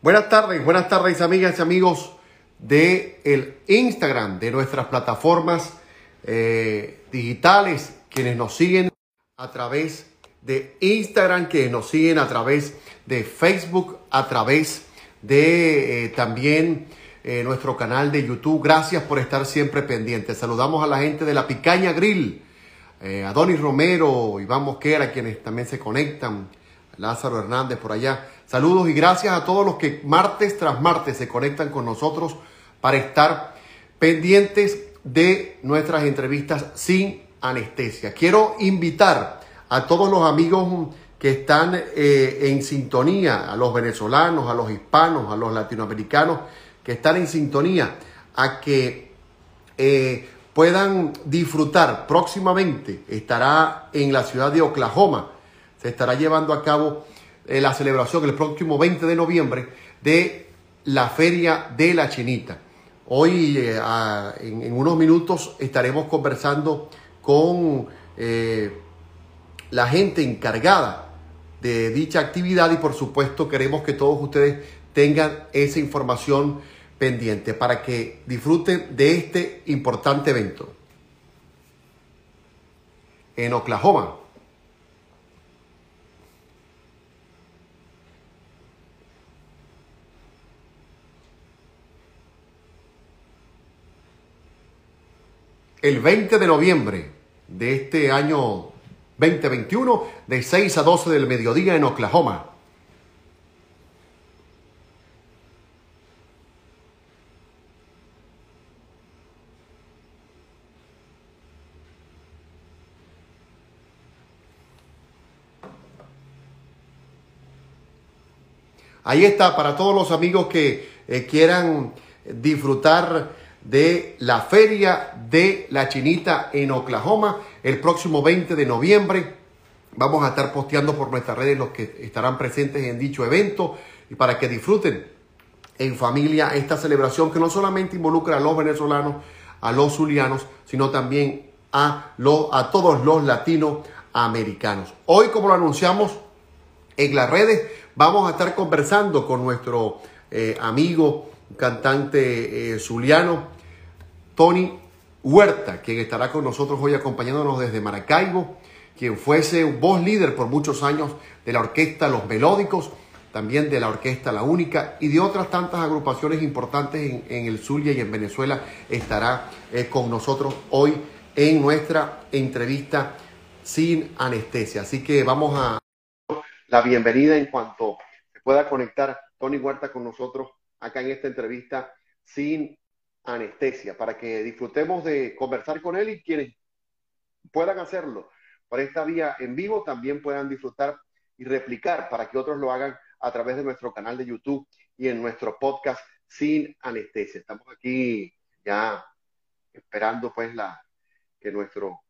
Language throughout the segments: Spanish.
Buenas tardes, buenas tardes amigas y amigos de el Instagram, de nuestras plataformas eh, digitales, quienes nos siguen a través de Instagram, que nos siguen a través de Facebook, a través de eh, también eh, nuestro canal de YouTube. Gracias por estar siempre pendientes. Saludamos a la gente de la Picaña Grill, a Donis Romero, Iván Mosquera, quienes también se conectan, Lázaro Hernández por allá. Saludos y gracias a todos los que martes tras martes se conectan con nosotros para estar pendientes de nuestras entrevistas sin anestesia. Quiero invitar a todos los amigos que están eh, en sintonía, a los venezolanos, a los hispanos, a los latinoamericanos que están en sintonía, a que eh, puedan disfrutar próximamente. Estará en la ciudad de Oklahoma se estará llevando a cabo eh, la celebración el próximo 20 de noviembre de la Feria de la Chinita. Hoy, eh, en, unos minutos, estaremos conversando con eh, la gente encargada de dicha actividad y por supuesto queremos que todos ustedes tengan esa información pendiente para que disfruten de este importante evento. En Oklahoma, el 20 de noviembre de este año 2021, de 6 a 12 del mediodía en Oklahoma. Ahí está, para todos los amigos que eh, quieran disfrutar de la Feria de la Chinita en Oklahoma el próximo 20 de noviembre. Vamos a estar posteando por nuestras redes los que estarán presentes en dicho evento y para que disfruten en familia esta celebración que no solamente involucra a los venezolanos, a los zulianos, sino también a, a todos los latinoamericanos. Hoy, como lo anunciamos en las redes, vamos a estar conversando con nuestro eh, amigo cantante eh, zuliano, Tony Huerta, quien estará con nosotros hoy acompañándonos desde Maracaibo, quien fuese voz líder por muchos años de la orquesta Los Melódicos, también de la orquesta La Única y de otras tantas agrupaciones importantes en, el Zulia y en Venezuela, estará eh, con nosotros hoy en nuestra entrevista sin anestesia. Así que vamos a la bienvenida en cuanto se pueda conectar Tony Huerta con nosotros acá en esta entrevista sin anestesia, para que disfrutemos de conversar con él y quienes puedan hacerlo por esta vía en vivo también puedan disfrutar y replicar para que otros lo hagan a través de nuestro canal de YouTube y en nuestro podcast sin anestesia. Estamos aquí ya esperando pues la que nuestro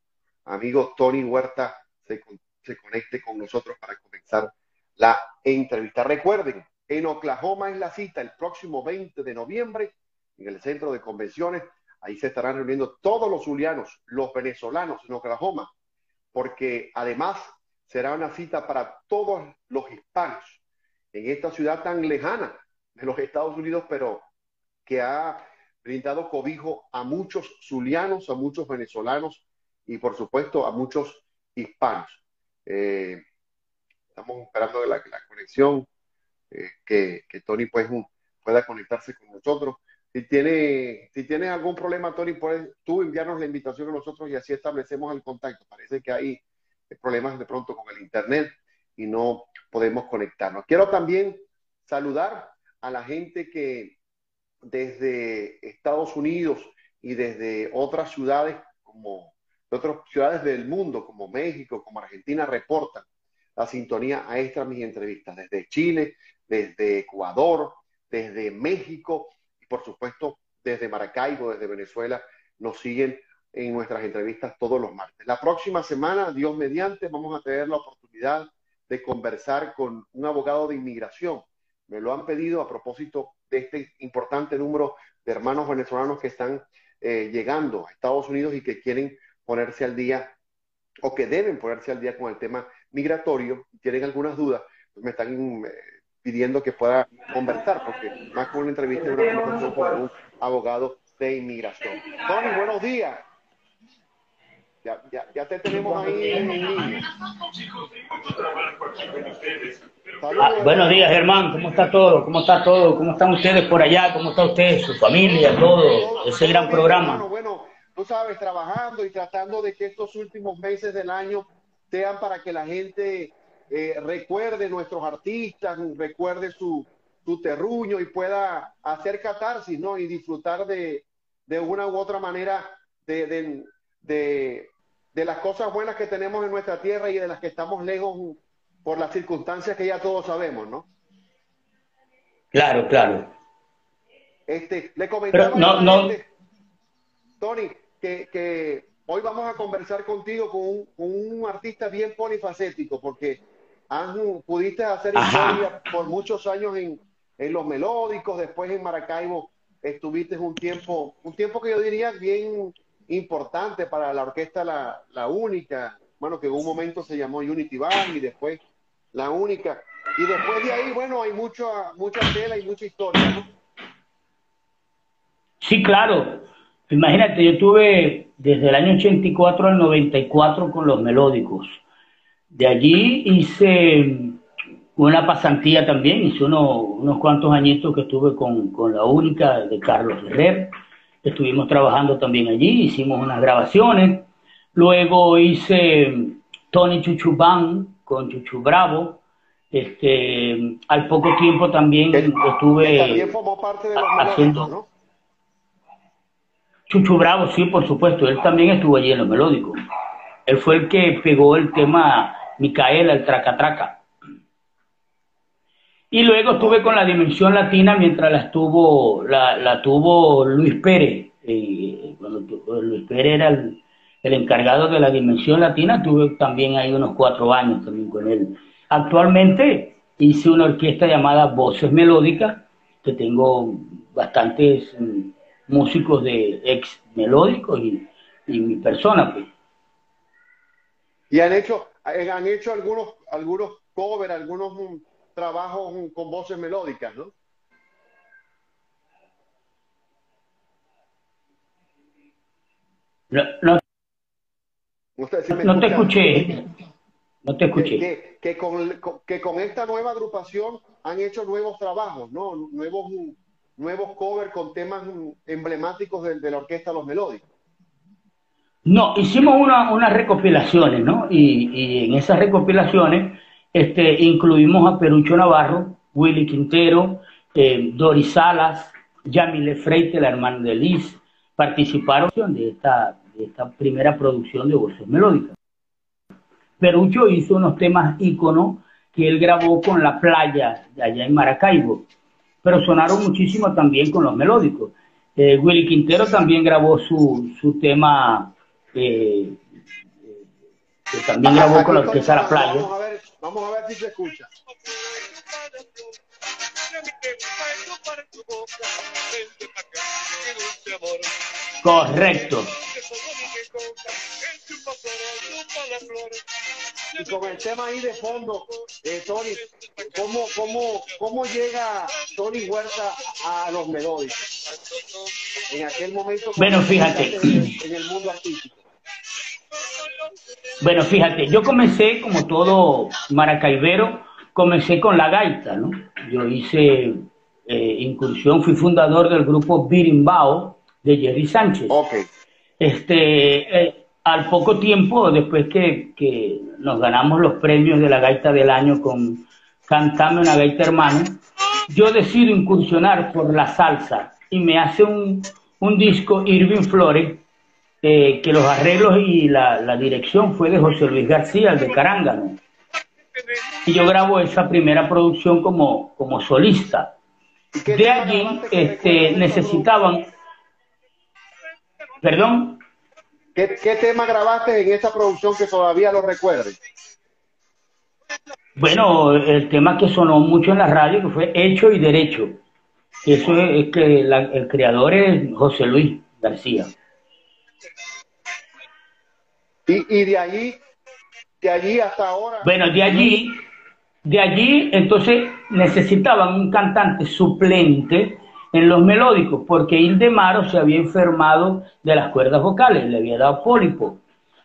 amigo Tony Huerta se, se conecte con nosotros para comenzar la entrevista. Recuerden, en Oklahoma es la cita el próximo 20 de noviembre en el centro de convenciones. Ahí se estarán reuniendo todos los julianos, los venezolanos en Oklahoma, porque además será una cita para todos los hispanos en esta ciudad tan lejana de los Estados Unidos, pero que ha brindado cobijo a muchos zulianos, a muchos venezolanos y por supuesto a muchos hispanos. Eh, estamos esperando la, la conexión eh, que, que, Tony pues, pueda conectarse con nosotros. Si tiene, si tiene algún problema, Tony, puedes tú enviarnos la invitación a nosotros y así establecemos el contacto. Parece que hay problemas de pronto con el Internet y no podemos conectarnos. Quiero también saludar a la gente que desde Estados Unidos y desde otras ciudades como otras ciudades del mundo como México, como Argentina reportan la sintonía a estas mis entrevistas desde Chile, desde Ecuador, desde México por supuesto desde Maracaibo, desde Venezuela, nos siguen en nuestras entrevistas todos los martes. La próxima semana, Dios mediante, vamos a tener la oportunidad de conversar con un abogado de inmigración. Me lo han pedido a propósito de este importante número de hermanos venezolanos que están eh, llegando a Estados Unidos y que quieren ponerse al día o que deben ponerse al día con el tema migratorio, tienen algunas dudas, me están eh, pidiendo que pueda conversar, porque más que una entrevista una conversación con un abogado de inmigración. Tony, buenos días. Ya, ya, ya te tenemos ahí en. Ah, buenos días, Germán. ¿Cómo está todo? ¿Cómo está todo? ¿Cómo están ustedes por allá? ¿Cómo está usted, su familia, todo? Ese gran programa. Bueno, tú sabes, trabajando y tratando de que estos últimos meses del año sean para que la gente eh, recuerde nuestros artistas, recuerde su, su terruño y pueda hacer catarsis, ¿no? Y disfrutar de, de una u otra manera de, de, de, de las cosas buenas que tenemos en nuestra tierra y de las que estamos lejos por las circunstancias que ya todos sabemos, ¿no? Claro, claro. Este, le comentaba no, no. Tony, que, que, hoy vamos a conversar contigo con un, con un artista bien polifacético, porque pudiste hacer historia por muchos años en, en, los melódicos, después en Maracaibo estuviste un tiempo, un tiempo que yo diría bien importante para la orquesta La, la Única, bueno, que en un momento se llamó Unity Band y después La Única. Y después de ahí, bueno, hay mucho, mucha tela y mucha historia, ¿no? Sí, claro. Imagínate, yo tuve desde el año 84 al 94 con los melódicos. De allí hice una pasantía también, hice unos cuantos añitos que estuve con, con la única de Carlos Herrera estuvimos trabajando también allí, hicimos unas grabaciones. Luego hice Tony Chuchubán con Chuchu Bravo. Este, al poco tiempo también estuve también formó parte de los haciendo. ¿no? Chuchu Bravo, sí, por supuesto, él también estuvo allí en los melódicos. Él fue el que pegó el tema Micaela, el traca traca. Y luego estuve con la Dimensión Latina mientras la estuvo, la, tuvo Luis Pérez. Eh, Luis Pérez era el, encargado de la Dimensión Latina, tuve también ahí unos cuatro años también con él. Actualmente hice una orquesta llamada Voces Melódicas, que tengo bastantes mm, músicos de ex melódicos y, y mi persona. Pues. Y han hecho, han hecho algunos, algunos covers, algunos mm, trabajo con voces melódicas, ¿no? No, no, te escuché. No te escuché. Que, con, que con esta nueva agrupación han hecho nuevos trabajos, ¿no? Nuevos, nuevos covers con temas emblemáticos de, la orquesta Los Melódicos. No, hicimos unas recopilaciones, ¿no? Y, y, en esas recopilaciones este, incluimos a Perucho Navarro, Willy Quintero, eh, Doris Salas, Yamile Freite, la hermana de Liz, participaron de esta, de esta primera producción de voces melódicas. Perucho hizo unos temas íconos que él grabó con la playa de allá en Maracaibo, pero sonaron muchísimo también con los melódicos. Eh, Willy Quintero también grabó su, su tema eh, que también grabó con la orquesta La Playa. Vamos a ver, vamos a ver si se escucha. Correcto. Y con el tema ahí de fondo, eh, Tony, ¿cómo, cómo, ¿cómo llega Tony Huerta a los melódicos? En aquel momento, bueno, fíjate, en el mundo artístico. Bueno, fíjate, yo comencé como todo maracaibero, comencé con la gaita, ¿no? Yo hice eh, incursión, fui fundador del grupo Birimbao de Jerry Sánchez. Okay. Este, eh, al poco tiempo, después que, que, nos ganamos los premios de la gaita del año con Cantame una gaita hermano, yo decido incursionar por la salsa y me hace un, un disco Irving Flores eh, que los arreglos y la, dirección fue de José Luis García, el de Carángano. Y yo grabo esa primera producción como, como solista. De allí este, necesitaban... ¿Perdón? ¿Qué, ¿Qué, tema grabaste en esa producción que todavía lo recuerdes? Bueno, el tema que sonó mucho en la radio, que fue Hecho y Derecho. Eso es, que el creador es José Luis García. Y, de allí, de allí hasta ahora. Bueno, de allí, De allí, entonces, necesitaban un cantante suplente en los melódicos, porque Ildemaro se había enfermado de las cuerdas vocales, le había dado pólipo.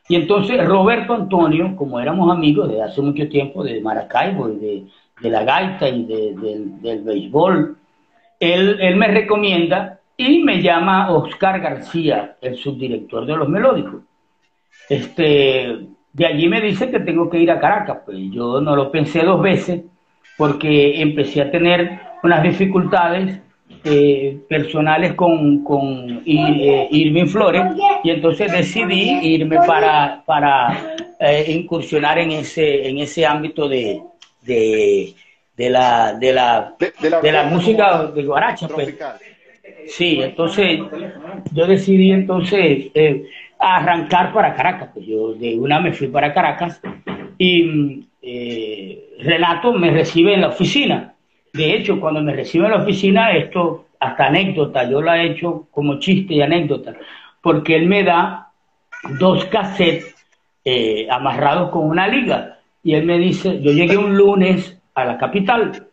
Y entonces Roberto Antonio, como éramos amigos desde hace mucho tiempo, de Maracaibo y de, de la gaita y del béisbol, él, él me recomienda y me llama Oscar García, el subdirector de los melódicos. Este, de allí me dice que tengo que ir a Caracas. Pues yo no lo pensé dos veces porque empecé a tener unas dificultades eh, personales con, con eh, Irving Flores y entonces decidí irme para, para eh, incursionar en ese, en ese ámbito de, de, de la, de, la, de, la, música de guaracha. Pues. Sí, entonces yo decidí entonces arrancar para Caracas. Pues yo de una me fui para Caracas y Renato me recibe en la oficina de hecho, cuando me recibe en la oficina, esto hasta anécdota, yo la he hecho como chiste y anécdota, porque él me da dos cassettes eh, amarrados con una liga. Y él me dice, yo llegué un lunes a la capital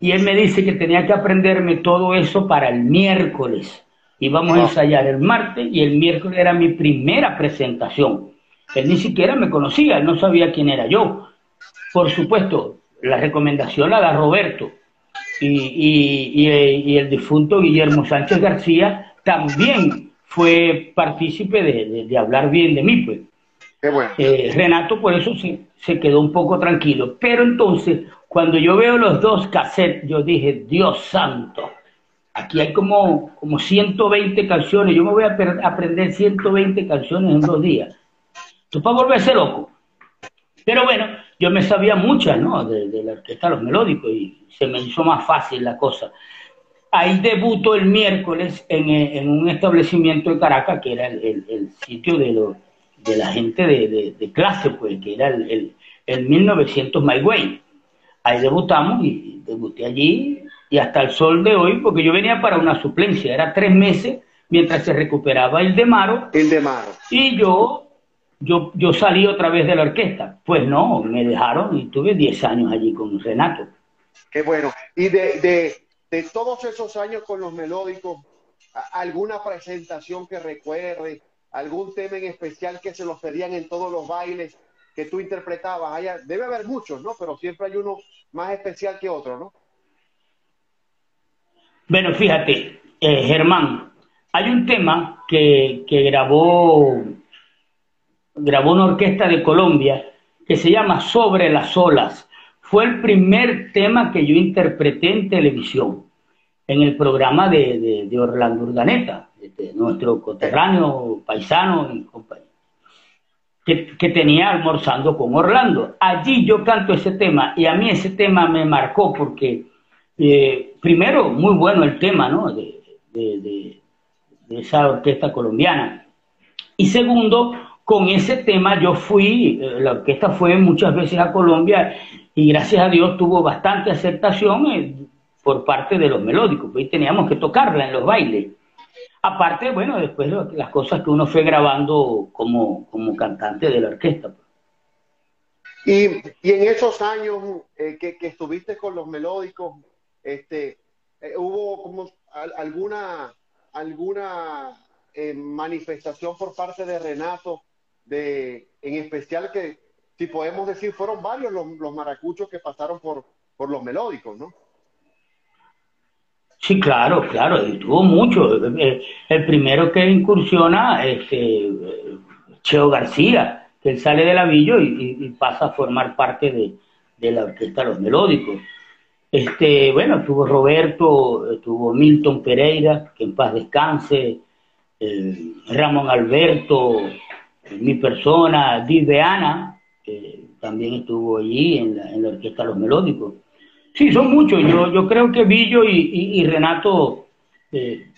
y él me dice que tenía que aprenderme todo eso para el miércoles. Íbamos a ensayar el martes y el miércoles era mi primera presentación. Él ni siquiera me conocía, él no sabía quién era yo. Por supuesto, la recomendación la da Roberto. Y, y, el difunto Guillermo Sánchez García también fue partícipe de, hablar bien de mí. Pues. Eh, Renato por eso se, se quedó un poco tranquilo. Pero entonces, cuando yo veo los dos cassettes, yo dije, Dios santo, aquí hay como, como 120 canciones, yo me voy a aprender 120 canciones en dos días. Esto para volverse loco. Pero bueno, yo me sabía muchas, ¿no? De, la orquesta Los Melódicos y se me hizo más fácil la cosa. Ahí debuto el miércoles en, un establecimiento de Caracas, que era el, sitio de, lo, de la gente de, clase, pues, que era el, el, 1900 My Way. Ahí debutamos y debuté allí y hasta el sol de hoy, porque yo venía para una suplencia, era tres meses mientras se recuperaba el Demaro. El Demaro. Y yo yo, yo salí otra vez de la orquesta. Pues no, me dejaron y tuve 10 años allí con Renato. Qué bueno. Y de, de, de todos esos años con los melódicos, ¿alguna presentación que recuerde? ¿Algún tema en especial que se los pedían en todos los bailes que tú interpretabas? debe haber muchos, ¿no? Pero siempre hay uno más especial que otro, ¿no? Bueno, fíjate, eh, Germán, hay un tema que, que grabó grabó una orquesta de Colombia que se llama Sobre las olas. Fue el primer tema que yo interpreté en televisión, en el programa de, Orlando Urdaneta, nuestro coterráneo, paisano y compañero, que, tenía almorzando con Orlando. Allí yo canto ese tema y a mí ese tema me marcó porque, eh, primero, muy bueno el tema, ¿no? de esa orquesta colombiana. Y segundo, con ese tema yo fui, eh, la orquesta fue muchas veces a Colombia y gracias a Dios tuvo bastante aceptación eh, por parte de los melódicos, pues teníamos que tocarla en los bailes. Aparte, bueno, después las cosas que uno fue grabando como, como cantante de la orquesta. Y, y en esos años eh, que, que, estuviste con los melódicos, este, ¿hubo como alguna, alguna manifestación por parte de Renato de, en especial que, si podemos decir, fueron varios los, maracuchos que pasaron por, por los melódicos, ¿no? Sí, claro, claro, tuvo mucho. El, primero que incursiona es este, Cheo García, que él sale de la y, pasa a formar parte de, de, la orquesta Los Melódicos. Este, bueno, tuvo Roberto, tuvo Milton Pereira, que en paz descanse, Ramón Alberto, mi persona, Diveana, que también estuvo allí en la, en la Orquesta Los Melódicos. Sí, son muchos. Yo, yo creo que Villo y, Renato eh,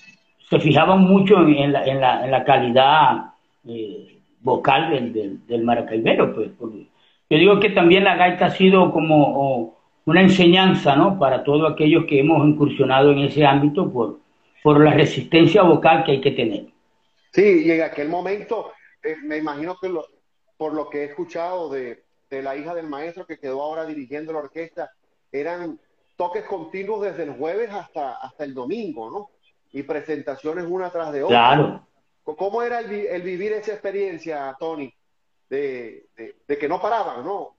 se fijaban mucho en, la, en, la, en la, calidad eh, vocal del, del, del maracaibero. Pues, yo digo que también la gaita ha sido como una enseñanza ¿no? para todos aquellos que hemos incursionado en ese ámbito por, por la resistencia vocal que hay que tener. Sí, y en aquel momento eh, me imagino que por lo que he escuchado de, de la hija del maestro que quedó ahora dirigiendo la orquesta, eran toques continuos desde el jueves hasta, hasta el domingo, ¿no? Y presentaciones una tras de otra. Claro. ¿Cómo era el, vivir esa experiencia, Tony, de, de, que no paraban, no?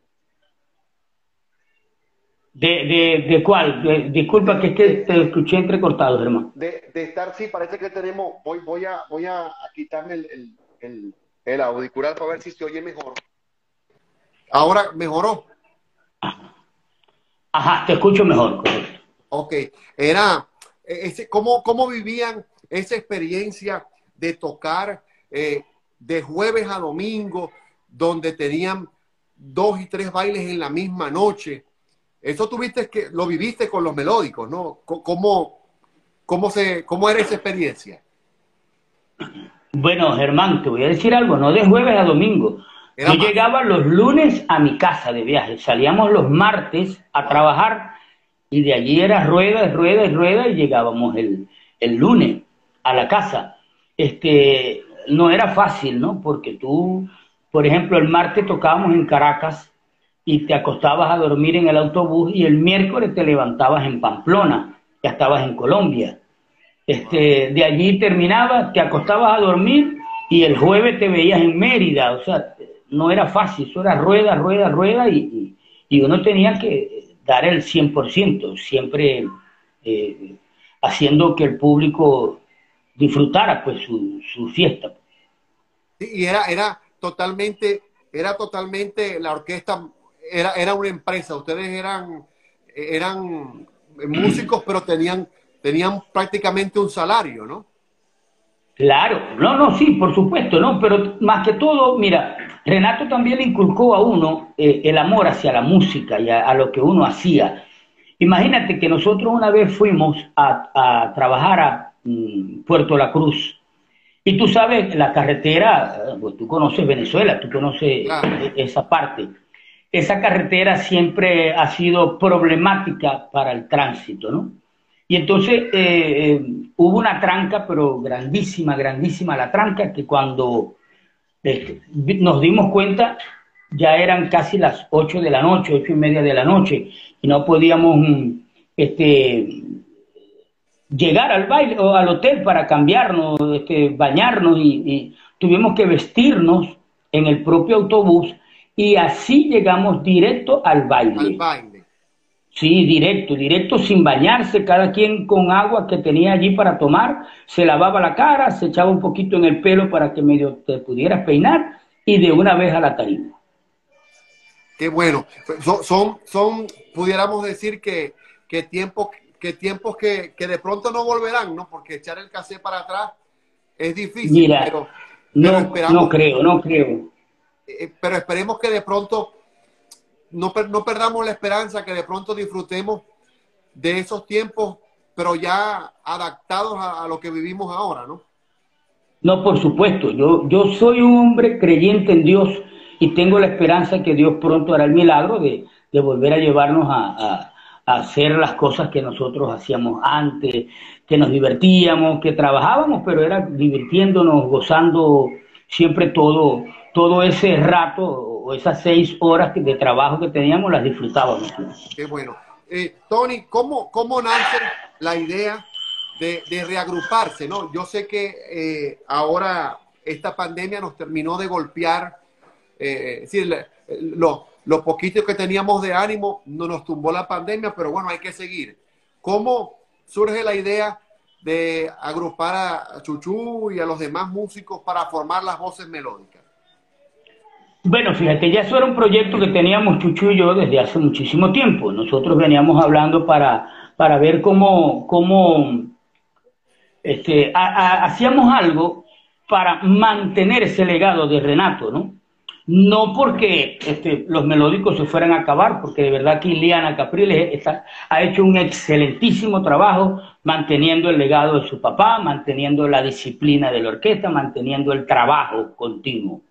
¿De, de, de cuál? disculpa que, que te escuché entrecortado, hermano. De, de estar, sí, parece que tenemos, voy, voy, a, voy a quitarme el, el, el, auricular para ver si se oye mejor. Ahora mejoró. Ajá, te escucho mejor. Ok, era, ese, ¿cómo, ¿cómo vivían esa experiencia de tocar eh, de jueves a domingo, donde tenían dos y tres bailes en la misma noche? Eso tuviste que, lo viviste con los melódicos, ¿no? ¿Cómo, cómo, se, cómo era esa experiencia? Bueno, Germán, te voy a decir algo, no de jueves a domingo. Yo llegaba los lunes a mi casa de viaje, salíamos los martes a trabajar y de allí era rueda, rueda y rueda y llegábamos el, el lunes a la casa. Este, no era fácil, ¿no? Porque tú, por ejemplo, el martes tocábamos en Caracas y te acostabas a dormir en el autobús y el miércoles te levantabas en Pamplona, ya estabas en Colombia. Este, de allí terminabas, te acostabas a dormir y el jueves te veías en Mérida, o sea, no era fácil, eso era rueda, rueda, rueda y, y, uno tenía que dar el 100%, siempre eh, haciendo que el público disfrutara pues su, su fiesta. y era, era totalmente, era totalmente la orquesta era, era una empresa, ustedes eran, eran músicos, pero tenían, tenían prácticamente un salario, ¿no? Claro, no, no, sí, por supuesto, ¿no? Pero más que todo, mira, Renato también le inculcó a uno eh, el amor hacia la música y a, lo que uno hacía. Imagínate que nosotros una vez fuimos a, trabajar a mm, Puerto La Cruz. Y tú sabes, la carretera, eh, pues tú conoces Venezuela, tú conoces esa parte esa carretera siempre ha sido problemática para el tránsito, ¿no? Y entonces eh, eh, hubo una tranca, pero grandísima, grandísima la tranca, que cuando este, nos dimos cuenta ya eran casi las ocho de la noche, ocho y media de la noche, y no podíamos este, llegar al baile o al hotel para cambiarnos, este, bañarnos, y tuvimos que vestirnos en el propio autobús y así llegamos directo al baile. Al baile. Sí, directo, directo, sin bañarse, cada quien con agua que tenía allí para tomar, se lavaba la cara, se echaba un poquito en el pelo para que medio te pudieras peinar y de una vez a la tarima. Qué bueno. Son, son, pudiéramos decir que, que tiempos que, tiempos que, que de pronto no volverán, ¿no? Porque echar el casé para atrás es difícil. Mira, pero, no, no creo, no creo. Eh, pero esperemos que de pronto no, no perdamos la esperanza, que de pronto disfrutemos de esos tiempos, pero ya adaptados a, lo que vivimos ahora, ¿no? No, por supuesto. Yo, yo soy un hombre creyente en Dios y tengo la esperanza que Dios pronto hará el milagro de, de volver a llevarnos a, a, hacer las cosas que nosotros hacíamos antes, que nos divertíamos, que trabajábamos, pero era divirtiéndonos, gozando siempre todo, todo ese rato o esas seis horas de trabajo que teníamos las disfrutábamos. Qué bueno. Eh, Tony, ¿cómo, ¿cómo nace la idea de, reagruparse? ¿no? Yo sé que eh, ahora esta pandemia nos terminó de golpear, eh, es decir, lo, lo poquito que teníamos de ánimo no nos tumbó la pandemia, pero bueno, hay que seguir. ¿Cómo surge la idea de agrupar a Chuchu y a los demás músicos para formar las voces melódicas? Bueno, fíjate, ya eso era un proyecto que teníamos Chuchu y yo desde hace muchísimo tiempo. Nosotros veníamos hablando para, para ver cómo, cómo este, hacíamos algo para mantener ese legado de Renato, ¿no? No porque este, los melódicos se fueran a acabar, porque de verdad que Iliana Capriles ha hecho un excelentísimo trabajo manteniendo el legado de su papá, manteniendo la disciplina de la orquesta, manteniendo el trabajo continuo.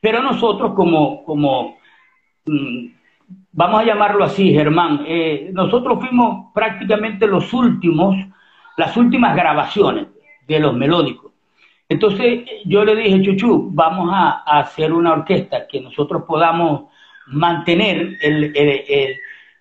Pero nosotros como, como mm, vamos a llamarlo así, Germán, eh, nosotros fuimos prácticamente los últimos, las últimas grabaciones de los melódicos. Entonces yo le dije, Chuchu, vamos a, hacer una orquesta que nosotros podamos mantener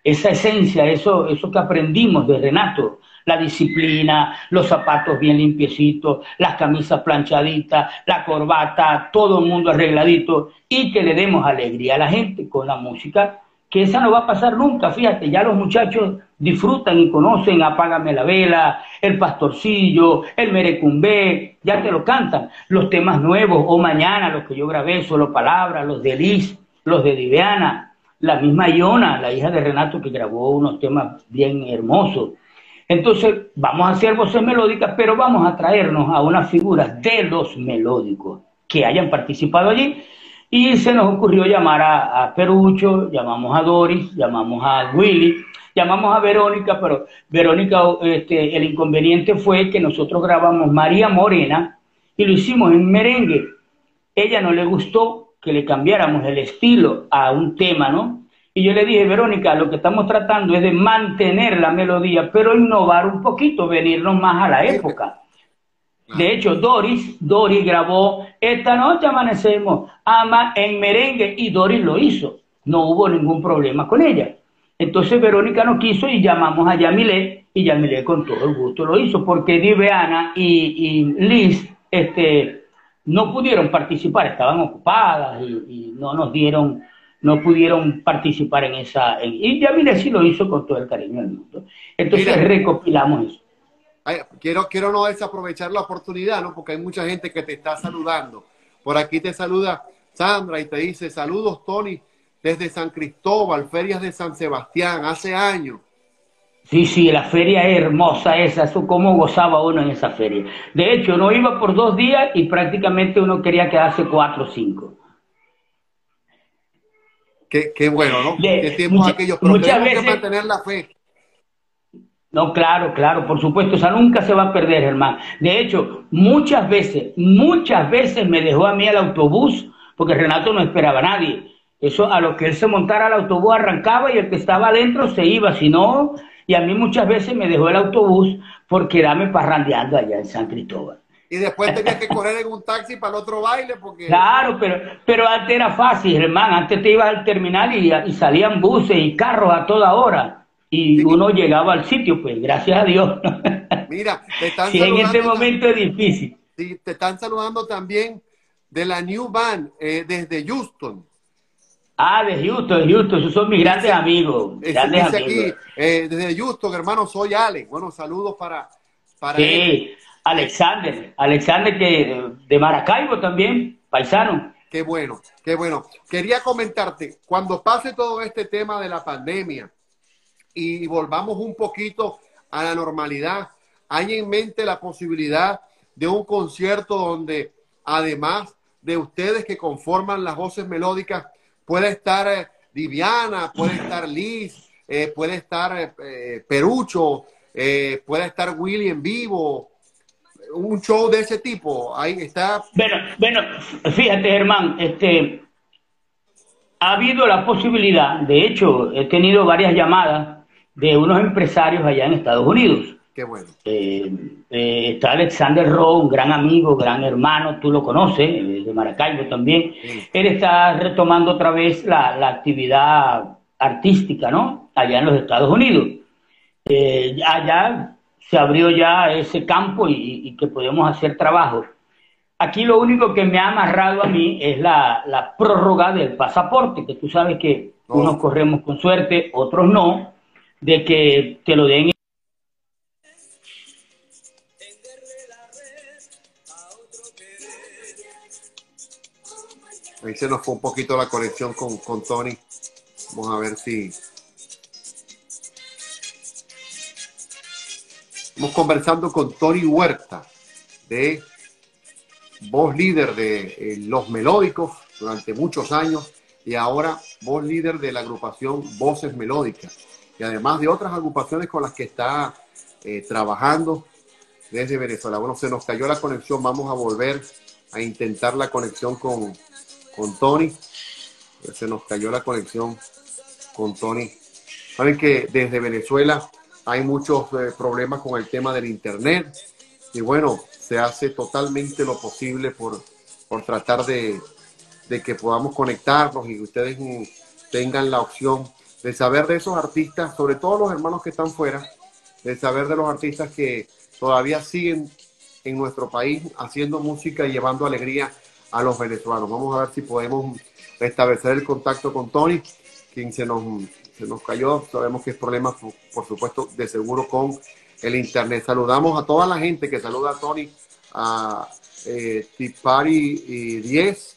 esa esencia, eso, eso que aprendimos de Renato, la disciplina, los zapatos bien limpiecitos, las camisas planchaditas, la corbata, todo el mundo arregladito y que le demos alegría a la gente con la música, que esa no va a pasar nunca, fíjate, ya los muchachos disfrutan y conocen Apágame la vela, El Pastorcillo, El Merecumbé, ya te lo cantan, los temas nuevos, o mañana los que yo grabé, solo palabras, los de Liz, los de Diviana, la misma Iona, la hija de Renato que grabó unos temas bien hermosos. Entonces, vamos a hacer voces melódicas, pero vamos a traernos a unas figuras de los melódicos que hayan participado allí. Y se nos ocurrió llamar a, Perucho, llamamos a Doris, llamamos a Willy, llamamos a Verónica, pero Verónica, este, el inconveniente fue que nosotros grabamos María Morena y lo hicimos en merengue. Ella no le gustó que le cambiáramos el estilo a un tema, ¿no? Y yo le dije, Verónica, lo que estamos tratando es de mantener la melodía, pero innovar un poquito, venirnos más a la época. De hecho, Doris, Doris grabó Esta noche amanecemos, ama en merengue, y Doris lo hizo. No hubo ningún problema con ella. Entonces Verónica no quiso y llamamos a Yamile, y Yamile con todo el gusto lo hizo, porque Diveana y, y Liz este, no pudieron participar, estaban ocupadas y no nos dieron no pudieron participar en esa... y ya mire sí lo hizo con todo el cariño del mundo. Entonces recopilamos eso. quiero, quiero no desaprovechar la oportunidad, ¿no? Porque hay mucha gente que te está saludando. Por aquí te saluda Sandra y te dice, saludos Tony, desde San Cristóbal, ferias de San Sebastián, hace años. Sí, sí, la feria es hermosa esa, eso cómo gozaba uno en esa feria. De hecho, no iba por dos días y prácticamente uno quería quedarse cuatro o cinco. Qué, bueno, ¿no? qué tiempos aquellos, pero muchas veces, que mantener la fe. No, claro, claro, por supuesto, esa nunca se va a perder, hermano. De hecho, muchas veces, muchas veces me dejó a mí el autobús, porque Renato no esperaba a nadie. Eso, a lo que él se montara al autobús arrancaba y el que estaba adentro se iba, si no, y a mí muchas veces me dejó el autobús por quedarme parrandeando allá en San Cristóbal y después tenías que correr en un taxi para el otro baile porque... Claro, pero, pero antes era fácil, hermano. Antes te ibas al terminal y, y salían buses y carros a toda hora. Y uno llegaba al sitio, pues, gracias a Dios. Mira, te están sí, en este momento es difícil. Sí, te están saludando también de la New Band eh, desde Houston. Ah, de Houston, Houston, esos son mis grandes amigos. Grandes amigos. aquí, eh, desde Houston, hermano, soy Alex. Bueno, saludos para, para sí. Alexander, Alexander que de Maracaibo también, paisano. Qué bueno, qué bueno. Quería comentarte, cuando pase todo este tema de la pandemia y volvamos un poquito a la normalidad, hay en mente la posibilidad de un concierto donde además de ustedes que conforman las voces melódicas, puede estar eh, Viviana, puede estar Liz, eh, puede estar eh, Perucho, puede estar Willy en vivo, un show de ese tipo. Ahí está. Bueno, bueno, fíjate, Germán, este, ha habido la posibilidad, de hecho, he tenido varias llamadas de unos empresarios allá en Estados Unidos. Qué bueno. Eh, eh, está Alexander Rowe, un gran amigo, gran hermano, tú lo conoces, eh, de Maracaibo también. Él está retomando otra vez la, la, actividad artística, ¿no? Allá en los Estados Unidos. allá se abrió ya ese campo y, que podemos hacer trabajo. Aquí lo único que me ha amarrado a mí es la, prórroga del pasaporte, que tú sabes que unos corremos con suerte, otros no, de que te lo den. Ahí se nos fue un poquito la conexión con, con Tony. Vamos a ver si, Estamos conversando con Tony Huerta, de voz líder de eh, Los Melódicos durante muchos años y ahora voz líder de la agrupación Voces Melódicas y además de otras agrupaciones con las que está eh, trabajando desde Venezuela. Bueno, se nos cayó la conexión, vamos a volver a intentar la conexión con, con Tony. Se nos cayó la conexión con Tony. Saben que desde Venezuela hay muchos eh, problemas con el tema del Internet y bueno, se hace totalmente lo posible por, por tratar de, que podamos conectarnos y ustedes tengan la opción de saber de esos artistas, sobre todo los hermanos que están fuera, de saber de los artistas que todavía siguen en nuestro país haciendo música y llevando alegría a los venezolanos. Vamos a ver si podemos restablecer el contacto con Tony, quien se nos, se nos cayó. Sabemos que es problema, por supuesto, de seguro con el internet. Saludamos a toda la gente que saluda a Tony, a eh, Tipari y 10.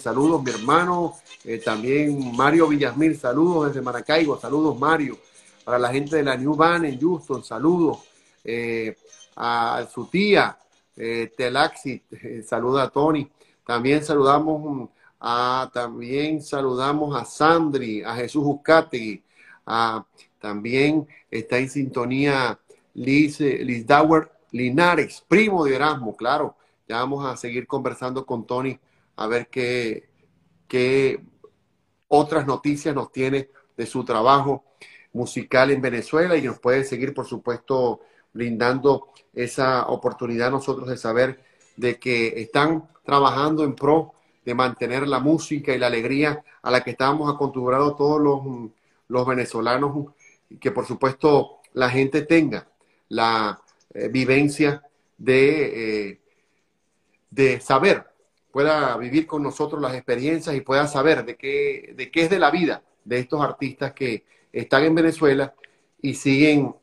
Saludos, mi hermano. Eh, también Mario Villasmil, saludos desde Maracaibo. Saludos, Mario. Para la gente de la New Van en Houston, saludos. Eh, a su tía, eh, Telaxi, saluda a Tony. También saludamos a, también saludamos a Sandri, a Jesús Uzcategui, también está en sintonía Liz, Liz Dauer Linares, primo de Erasmo, claro. Ya vamos a seguir conversando con Tony a ver qué, qué otras noticias nos tiene de su trabajo musical en Venezuela y nos puede seguir, por supuesto, brindando esa oportunidad a nosotros de saber de que están trabajando en pro de mantener la música y la alegría a la que estábamos acostumbrados todos los, los venezolanos y que por supuesto la gente tenga la eh, vivencia de, eh, de saber, pueda vivir con nosotros las experiencias y pueda saber de qué, de qué es de la vida de estos artistas que están en Venezuela y siguen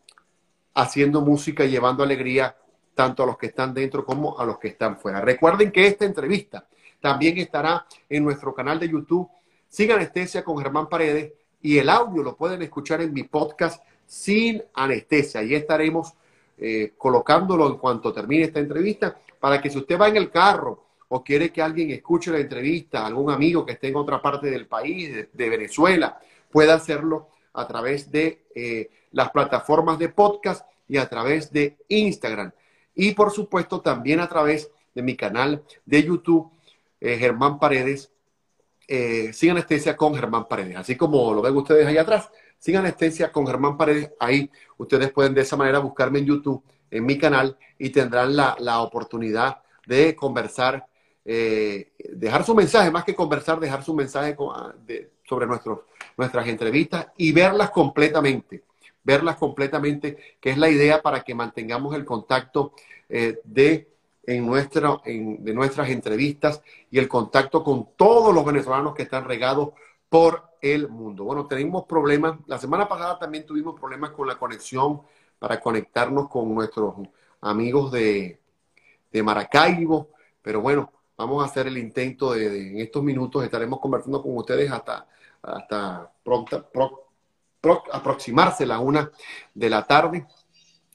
haciendo música y llevando alegría tanto a los que están dentro como a los que están fuera. Recuerden que esta entrevista también estará en nuestro canal de YouTube Sin Anestesia con Germán Paredes y el audio lo pueden escuchar en mi podcast Sin Anestesia. Ahí estaremos eh, colocándolo en cuanto termine esta entrevista para que si usted va en el carro o quiere que alguien escuche la entrevista, algún amigo que esté en otra parte del país, de, Venezuela, pueda hacerlo a través de eh, las plataformas de podcast y a través de Instagram. Y por supuesto también a través de mi canal de YouTube, eh, Germán Paredes, eh, sin anestesia con Germán Paredes. Así como lo ven ustedes ahí atrás, sin anestesia con Germán Paredes, ahí ustedes pueden de esa manera buscarme en YouTube, en mi canal, y tendrán la, oportunidad de conversar, eh, dejar su mensaje, más que conversar, dejar su mensaje ah, sobre nuestros, nuestras entrevistas y verlas completamente verlas completamente, que es la idea para que mantengamos el contacto eh, de, en nuestra, en, de nuestras entrevistas y el contacto con todos los venezolanos que están regados por el mundo. Bueno, tenemos problemas. La semana pasada también tuvimos problemas con la conexión para conectarnos con nuestros amigos de, de Maracaibo, pero bueno, vamos a hacer el intento de, en estos minutos estaremos conversando con ustedes hasta, hasta pronta, aproximarse la una de la tarde,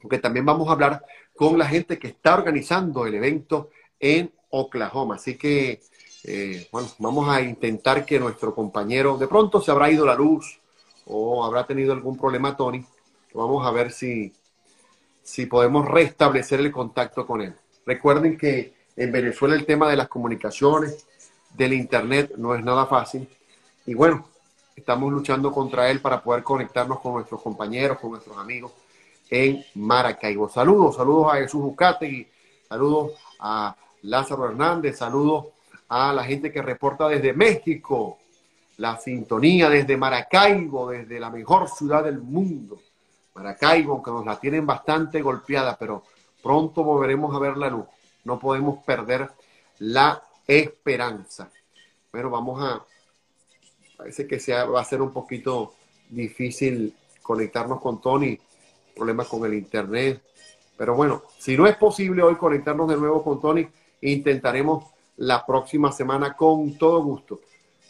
porque también vamos a hablar con la gente que está organizando el evento en Oklahoma. Así que, eh, bueno, vamos a intentar que nuestro compañero, de pronto se habrá ido la luz o habrá tenido algún problema, Tony. Vamos a ver si, si podemos restablecer el contacto con él. Recuerden que en Venezuela el tema de las comunicaciones, del Internet, no es nada fácil. Y bueno, estamos luchando contra él para poder conectarnos con nuestros compañeros, con nuestros amigos en Maracaibo. Saludos, saludos a Jesús y saludos a Lázaro Hernández, saludos a la gente que reporta desde México, la sintonía desde Maracaibo, desde la mejor ciudad del mundo. Maracaibo, aunque nos la tienen bastante golpeada, pero pronto volveremos a ver la luz. No podemos perder la esperanza. Pero vamos a Parece que sea, va a ser un poquito difícil conectarnos con Tony, problemas con el internet. Pero bueno, si no es posible hoy conectarnos de nuevo con Tony, intentaremos la próxima semana con todo gusto,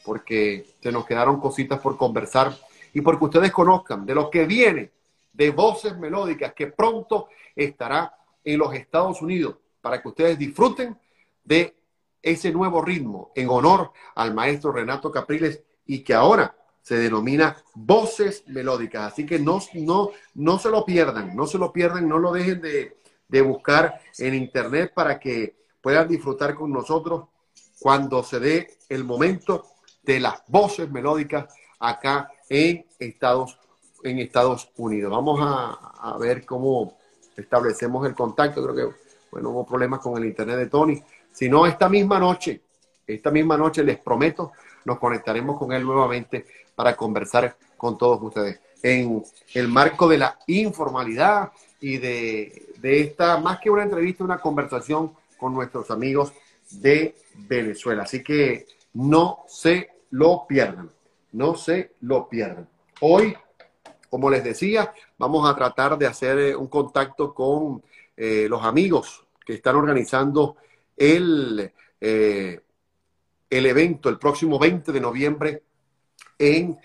porque se nos quedaron cositas por conversar y porque ustedes conozcan de lo que viene de voces melódicas que pronto estará en los Estados Unidos para que ustedes disfruten de ese nuevo ritmo en honor al maestro Renato Capriles y que ahora se denomina voces melódicas. Así que no, no, no se lo pierdan, no se lo pierdan, no lo dejen de, de buscar en internet para que puedan disfrutar con nosotros cuando se dé el momento de las voces melódicas acá en Estados, en Estados Unidos. Vamos a, a, ver cómo establecemos el contacto. Creo que, bueno, hubo problemas con el internet de Tony. Si no, esta misma noche, esta misma noche les prometo nos conectaremos con él nuevamente para conversar con todos ustedes en el marco de la informalidad y de, de esta, más que una entrevista, una conversación con nuestros amigos de Venezuela. Así que no se lo pierdan, no se lo pierdan. Hoy, como les decía, vamos a tratar de hacer eh, un contacto con eh, los amigos que están organizando el, eh, el evento el próximo 20 de noviembre en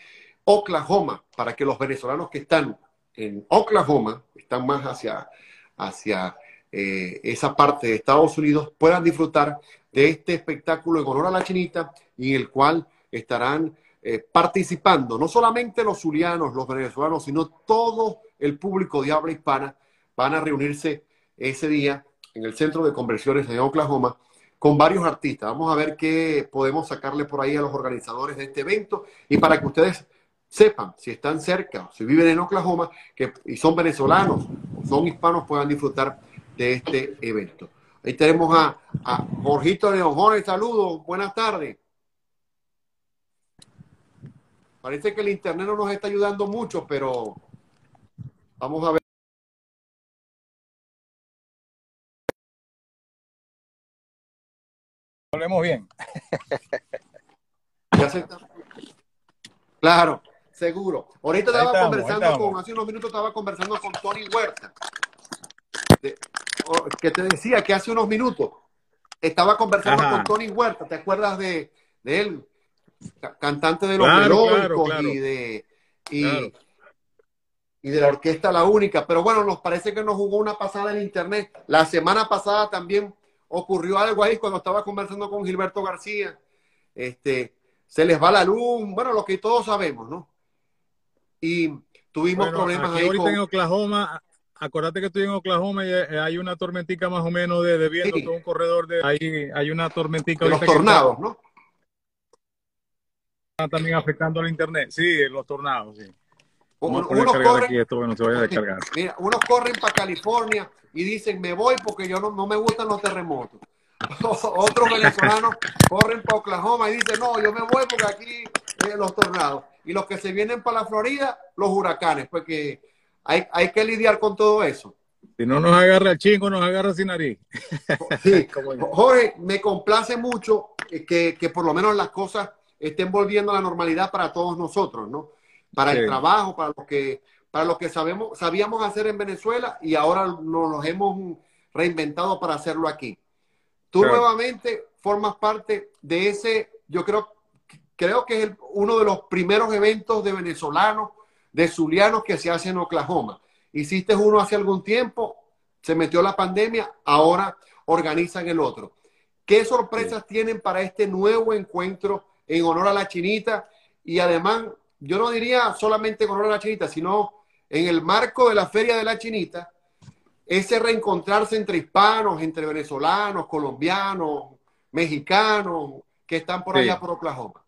Oklahoma, para que los venezolanos que están en Oklahoma, están más hacia, hacia eh, esa parte de Estados Unidos, puedan disfrutar de este espectáculo en honor a la chinita y en el cual estarán eh, participando no solamente los zulianos, los venezolanos, sino todo el público de habla hispana. Van a reunirse ese día en el Centro de Conversiones de Oklahoma con varios artistas. Vamos a ver qué podemos sacarle por ahí a los organizadores de este evento y para que ustedes sepan si están cerca, si viven en Oklahoma que, y son venezolanos o son hispanos, puedan disfrutar de este evento. Ahí tenemos a, a Jorgito León. saludos, buenas tardes. Parece que el internet no nos está ayudando mucho, pero vamos a ver. Hablemos bien. Claro, seguro. Ahorita estaba conversando con, hace unos minutos estaba conversando con Tony Huerta, que te decía que hace unos minutos estaba conversando con Tony Huerta, ¿te acuerdas de, él? Cantante de los claro, y de y, y de la orquesta La Única, pero bueno, nos parece que nos jugó una pasada en internet. La semana pasada también ocurrió algo ahí cuando estaba conversando con Gilberto García. Este, se les va la luz, bueno, lo que todos sabemos, ¿no? Y tuvimos problemas ahí. Ahorita en Oklahoma, acuérdate que estoy en Oklahoma y eh, hay una tormentica más o menos de, viento, todo un corredor de ahí, hay una tormentica. De los tornados, ¿no? También afectando al internet, sí, los tornados, sí. Unos corren, aquí esto, bueno, se vaya a descargar. Mira, unos corren para California y dicen, me voy porque yo no, no me gustan los terremotos. Otros venezolanos corren para Oklahoma y dicen, no, yo me voy porque aquí eh, los tornados. Y los que se vienen para la Florida, los huracanes, porque hay, hay que lidiar con todo eso. Si no nos agarra el chingo, nos agarra sin nariz. Sí. Jorge, me complace mucho que, que, por lo menos las cosas estén volviendo a la normalidad para todos nosotros, ¿no? Para el trabajo, para lo que, para lo que sabemos, sabíamos hacer en Venezuela y ahora nos los hemos reinventado para hacerlo aquí. Tú nuevamente formas parte de ese, yo creo, creo que es uno de los primeros eventos de venezolanos, de zulianos que se hace en Oklahoma. Hiciste uno hace algún tiempo, se metió la pandemia, ahora organizan el otro. ¿Qué sorpresas tienen para este nuevo encuentro en honor a la chinita? Y además, yo no diría solamente a la chinita, sino en el marco de la Feria de la Chinita, ese reencontrarse entre hispanos, entre venezolanos, colombianos, mexicanos, que están por allá por Oklahoma.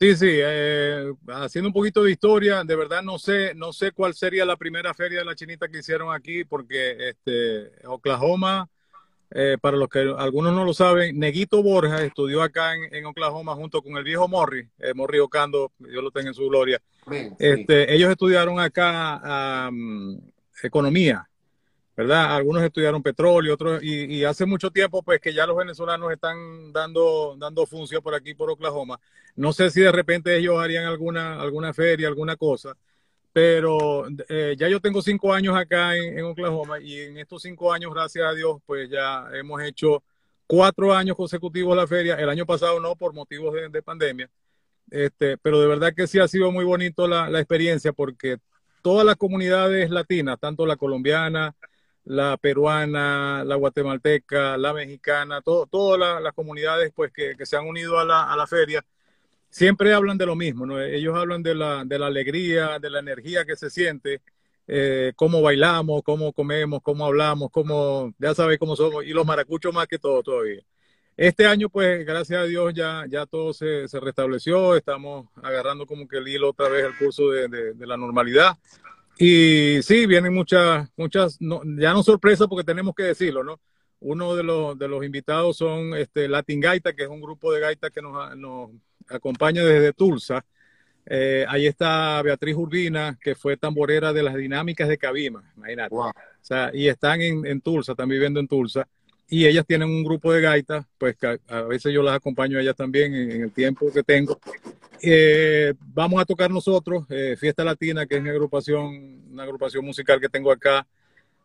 Sí, sí, eh, haciendo un poquito de historia, de verdad no sé, no sé cuál sería la primera feria de la chinita que hicieron aquí, porque este, Oklahoma, eh, para los que algunos no lo saben, Neguito Borja estudió acá en, Oklahoma junto con el viejo Morri, eh, Morri Ocando, Dios lo tenga en su gloria. este, Ellos estudiaron acá economía ¿verdad? Algunos estudiaron petróleo, otros, y, hace mucho tiempo, pues que ya los venezolanos están dando, dando función por aquí, por Oklahoma. No sé si de repente ellos harían alguna, alguna feria, alguna cosa, pero eh, ya yo tengo cinco años acá en, Oklahoma y en estos cinco años, gracias a Dios, pues ya hemos hecho cuatro años consecutivos la feria. El año pasado no, por motivos de, pandemia. Este, pero de verdad que sí ha sido muy bonito la, experiencia porque todas las comunidades latinas, tanto la colombiana, la peruana, la guatemalteca, la mexicana, todas las comunidades pues, que, se han unido a la, a la, feria, siempre hablan de lo mismo, ¿no? Ellos hablan de la, de la alegría, de la energía que se siente, eh, cómo bailamos, cómo comemos, cómo hablamos, cómo, ya sabes cómo somos, y los maracuchos más que todo todavía. Este año, pues, gracias a Dios, ya, ya todo se, se restableció, estamos agarrando como que el hilo otra vez al curso de, de la normalidad. Y sí, vienen muchas, muchas, ya no sorpresa porque tenemos que decirlo, ¿no? Uno de los, de los invitados son este, Latin Gaita, que es un grupo de gaitas que nos, nos acompaña desde Tulsa. Eh, ahí está Beatriz Urbina, que fue tamborera de las dinámicas de Cabima, imagínate. O sea, y están en, en, Tulsa, están viviendo en Tulsa. Y ellas tienen un grupo de gaitas, pues a, veces yo las acompaño a ellas también en, el tiempo que tengo. Eh, vamos a tocar nosotros, eh, Fiesta Latina, que es mi agrupación, una agrupación musical que tengo acá.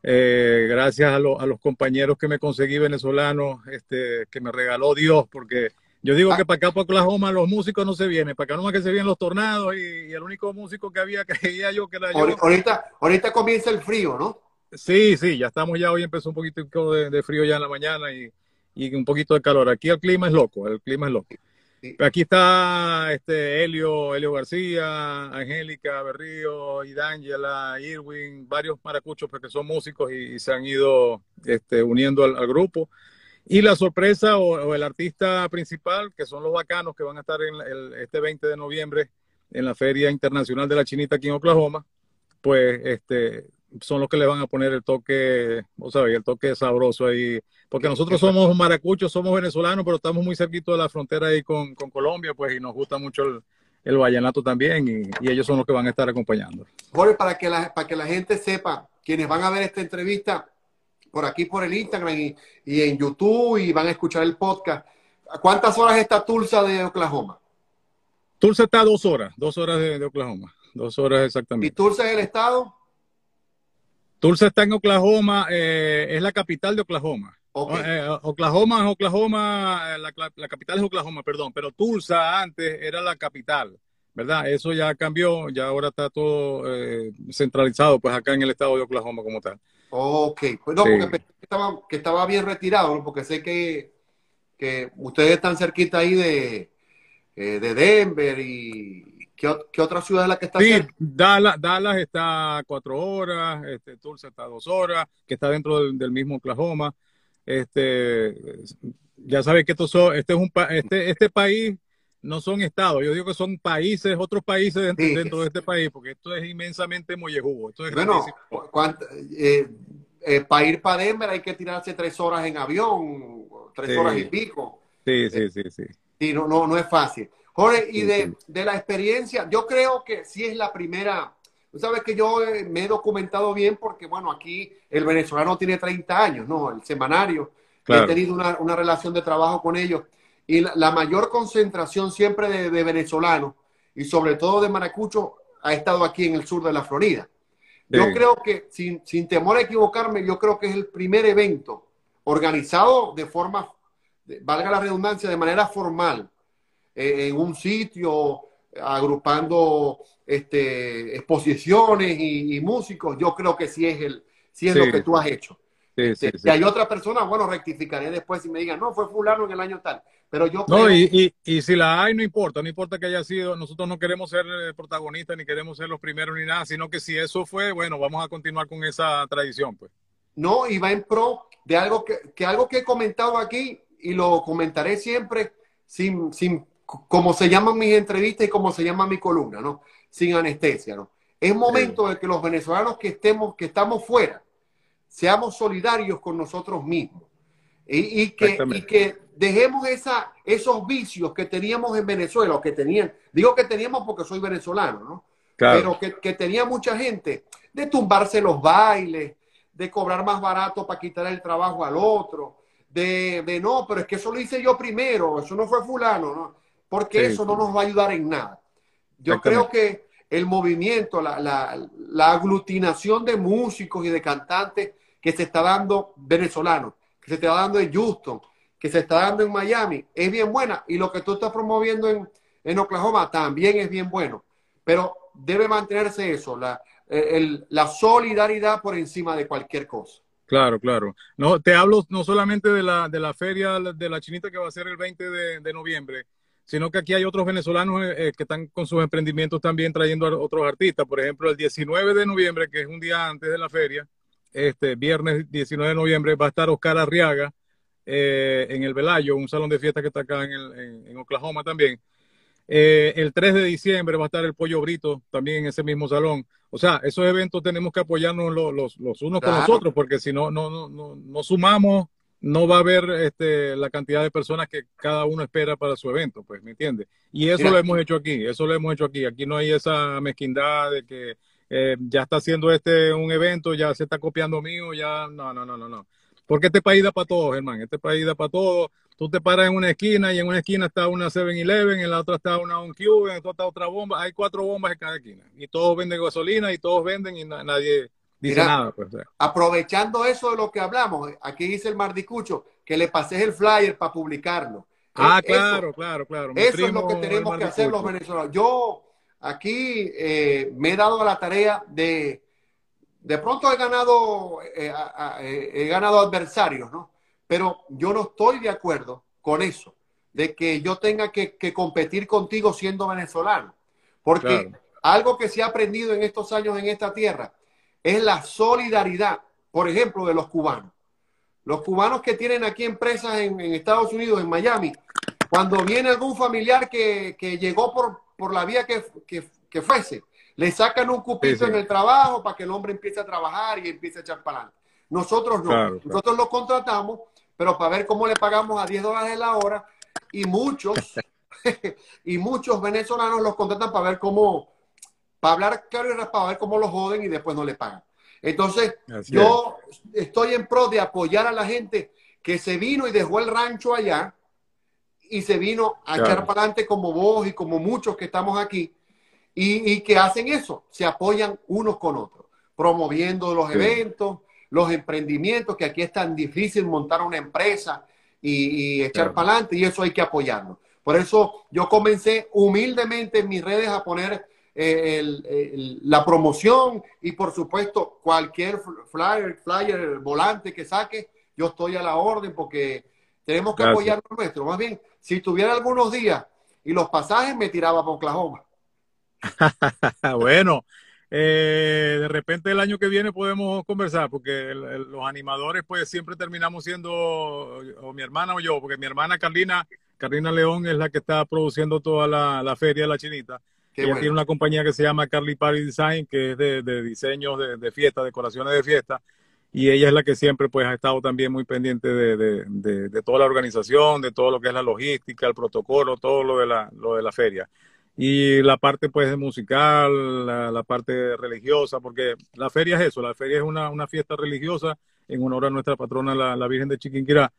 gracias a, a, los compañeros que me conseguí venezolanos, este, que me regaló Dios, porque yo digo que para acá, para Oklahoma, los músicos no se vienen. Para acá nomás que se vienen los tornados y, el único músico que había, creía yo que era yo. Ahorita, ahorita comienza el frío, ¿no? Sí, sí, ya estamos ya, hoy empezó un poquito de, frío ya en la mañana y, y, un poquito de calor. Aquí el clima es loco, el clima es loco. Aquí está este Helio, Helio García, Angélica Berrío, Idángela, Irwin, varios maracuchos porque son músicos y, se han ido este, uniendo al grupo. Y la sorpresa o, el artista principal, que son los bacanos que van a estar en el, este 20 de noviembre en la Feria Internacional de la Chinita aquí en Oklahoma, pues este, son los que le van a poner el toque, o sea, el toque sabroso ahí. Porque nosotros somos maracuchos, somos venezolanos, pero estamos muy cerquito de la frontera ahí con, con Colombia, pues, y nos gusta mucho el, el vallenato también, y, y, ellos son los que van a estar acompañando. Jorge, para que la, para que la gente sepa, quienes van a ver esta entrevista, por aquí por el Instagram y, en YouTube y van a escuchar el podcast. ¿Cuántas horas está Tulsa de Oklahoma? Tulsa está dos horas, dos horas de, Oklahoma, dos horas exactamente. ¿Y Tulsa es el estado? Tulsa está en Oklahoma, eh, es la capital de Oklahoma. Eh, Oklahoma es Oklahoma, eh, la, la, capital es Oklahoma, perdón, pero Tulsa antes era la capital, ¿verdad? Eso ya cambió, ya ahora está todo centralizado, pues acá en el estado de Oklahoma como tal. Ok, pues no, porque estaba, que estaba bien retirado, porque sé que, que ustedes están cerquita ahí de, eh, de Denver y ¿qué, otra ciudad es la que está sí, Dallas, Dallas está a cuatro horas, este, Tulsa está a dos horas, que está dentro del, mismo Oklahoma. Este, ya sabes que esto son, este es un este, este país no son estados, yo digo que son países, otros países dentro, de este país, porque esto es inmensamente mollejudo. Esto es bueno, eh, eh, para ir para Denver hay que tirarse tres horas en avión, tres horas y pico. Sí, sí, sí, sí. Sí, no, no, no es fácil. Jorge, y de, de, la experiencia, yo creo que sí es la primera. Tú sabes que yo eh, me he documentado bien porque, bueno, aquí el venezolano tiene 30 años, ¿no? El semanario. He tenido una, una relación de trabajo con ellos y la, mayor concentración siempre de, venezolanos y sobre todo de maracuchos ha estado aquí en el sur de la Florida. Yo creo que, sin, sin, temor a equivocarme, yo creo que es el primer evento organizado de forma, valga la redundancia, de manera formal, eh, en un sitio, agrupando este, exposiciones y, músicos. Yo creo que sí es, el, sí es lo que tú has hecho. Si hay otra persona, bueno, rectificaré después y me digan, no, fue fulano en el año tal. Pero yo No, y, y, si la hay, no importa, no importa que haya sido, nosotros no queremos ser eh, protagonistas ni queremos ser los primeros ni nada, sino que si eso fue, bueno, vamos a continuar con esa tradición, pues. No, y va en pro de algo que, que algo que he comentado aquí y lo comentaré siempre sin, sin, como se llaman mis entrevistas y como se llama mi columna, ¿no? Sin anestesia, ¿no? Es momento de que los venezolanos que estemos, que estamos fuera, seamos solidarios con nosotros mismos y, y que, y que dejemos esa, esos vicios que teníamos en Venezuela, o que tenían, digo que teníamos porque soy venezolano, ¿no? Pero que, que, tenía mucha gente, de tumbarse los bailes, de cobrar más barato para quitar el trabajo al otro, de, de no, pero es que eso lo hice yo primero, eso no fue fulano, ¿no? Porque eso no nos va a ayudar en nada. Yo creo que el movimiento, la, la, la aglutinación de músicos y de cantantes que se está dando venezolanos, que se está dando en Houston, que se está dando en Miami es bien buena y lo que tú estás promoviendo en, en Oklahoma también es bien bueno. Pero debe mantenerse eso, la, el, la solidaridad por encima de cualquier cosa. Claro, claro. No, te hablo no solamente de la, de la feria de la chinita que va a ser el 20 de, de noviembre, sino que aquí hay otros venezolanos eh, eh, que están con sus emprendimientos también trayendo a otros artistas. Por ejemplo, el 19 de noviembre, que es un día antes de la feria, este viernes 19 de noviembre, va a estar Oscar Arriaga, eh, en el Velayo, un salón de fiesta que está acá en, Oklahoma también. Eh, el 3 de diciembre va a estar el Pollo Brito también en ese mismo salón. O sea, esos eventos tenemos que apoyarnos los, los, unos con los otros, porque si no, no, no, no, sumamos no va a haber este, la cantidad de personas que cada uno espera para su evento, pues, ¿me entiendes? Y eso lo hemos hecho aquí, eso lo hemos hecho aquí. Aquí no hay esa mezquindad de que eh, ya está haciendo este un evento, ya se está copiando mío, ya no, no, no, no, no. Porque este país da para todos, hermano, este país da para todos. Tú te paras en una esquina y en una esquina está una 7-Eleven, en la otra está una un Cube, en otra está otra bomba. Hay cuatro bombas en cada esquina. Y todos venden gasolina y todos venden y nadie dice nada. Pues, aprovechando eso de lo que hablamos, aquí dice el Mardicucho, que le pases el flyer para publicarlo. Ah, claro, claro, claro. eso es lo que tenemos que hacer los venezolanos. Yo aquí eh, me he dado la tarea de, de pronto he ganado, eh, eh, he ganado adversarios, ¿no? Pero yo no estoy de acuerdo con eso, de que yo tenga que, competir contigo siendo venezolano. Porque algo que se ha aprendido en estos años en esta tierra es la solidaridad, por ejemplo, de los cubanos. Los cubanos que tienen aquí empresas en, Estados Unidos, en Miami, cuando viene algún familiar que, llegó por, por, la vía que, que, fuese, le sacan un cupito en el trabajo para que el hombre empiece a trabajar y empiece a echar para adelante. Nosotros no. Nosotros lo contratamos pero para ver cómo le pagamos a 10 dólares la hora y muchos, y muchos venezolanos los contratan para ver cómo, para hablar claro y para ver cómo los joden y después no le pagan. Entonces, yo estoy en pro de apoyar a la gente que se vino y dejó el rancho allá y se vino a echar para adelante como vos y como muchos que estamos aquí y, y, que hacen eso, se apoyan unos con otros, promoviendo los eventos, los emprendimientos, que aquí es tan difícil montar una empresa y, echar para adelante y eso hay que apoyarlo. Por eso yo comencé humildemente en mis redes a poner eh, la promoción y por supuesto cualquier flyer, flyer, volante que saque, yo estoy a la orden porque tenemos que apoyar lo nuestro. Más bien, si tuviera algunos días y los pasajes me tiraba para Oklahoma. bueno, eh, de repente el año que viene podemos conversar, porque los animadores pues siempre terminamos siendo o mi hermana o yo, porque mi hermana Carlina, Carlina León es la que está produciendo toda la, feria de la chinita. ella tiene una compañía que se llama Carly Party Design, que es de, de diseños de, de fiesta, decoraciones de fiesta, y ella es la que siempre pues ha estado también muy pendiente de, de, toda la organización, de todo lo que es la logística, el protocolo, todo lo de la, lo de la feria y la parte pues musical, la, parte religiosa, porque la feria es eso, la feria es una, una fiesta religiosa en honor a nuestra patrona, la, la Virgen de Chiquinquirá.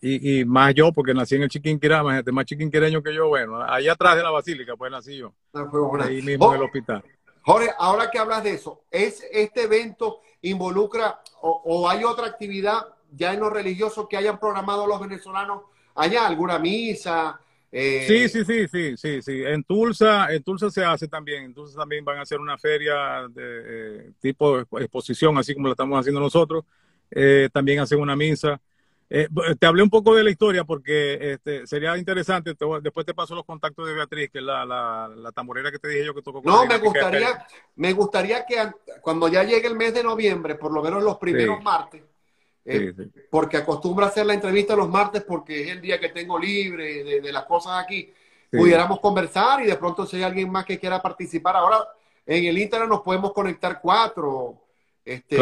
Y, y, más yo, porque nací en el Chiquinquirá, más, más chiquinquireño que yo, bueno, allá atrás de la basílica, pues nací yo, ah, ahí mismo en el hospital. Jorge, ahora que hablas de eso, ¿es este evento involucra o, o hay otra actividad ya en lo religioso que hayan programado los venezolanos allá? ¿Alguna misa? Eh, sí, sí, sí, sí, sí, sí. En Tulsa, en Tulsa se hace también. En Tulsa también van a hacer una feria de eh, tipo exposición, así como la estamos haciendo nosotros. Eh, también hacen una misa. te hablé un poco de la historia porque este, sería interesante. después te paso los contactos de Beatriz, que es la, la, tamborera que te dije yo que tocó con No, me gustaría, me gustaría que cuando ya llegue el mes de noviembre, por lo menos los primeros martes, eh, porque acostumbro a hacer la entrevista los martes porque es el día que tengo libre de, las cosas aquí. Pudiéramos conversar y de pronto si hay alguien más que quiera participar. Ahora en el Instagram nos podemos conectar cuatro este,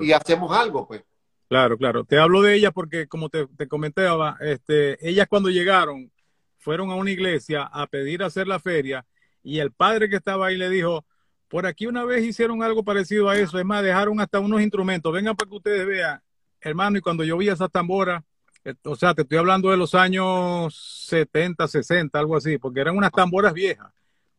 y hacemos algo, pues. Claro, claro. Te hablo de ella porque, como te, te comentaba, este, ellas cuando llegaron fueron a una iglesia a pedir hacer la feria y el padre que estaba ahí le dijo, por aquí una vez hicieron algo parecido a eso, es más, dejaron hasta unos instrumentos, vengan para que ustedes vean hermano, y cuando yo vi esas tamboras, eh, o sea, te estoy hablando de los años 70, 60, algo así, porque eran unas tamboras viejas.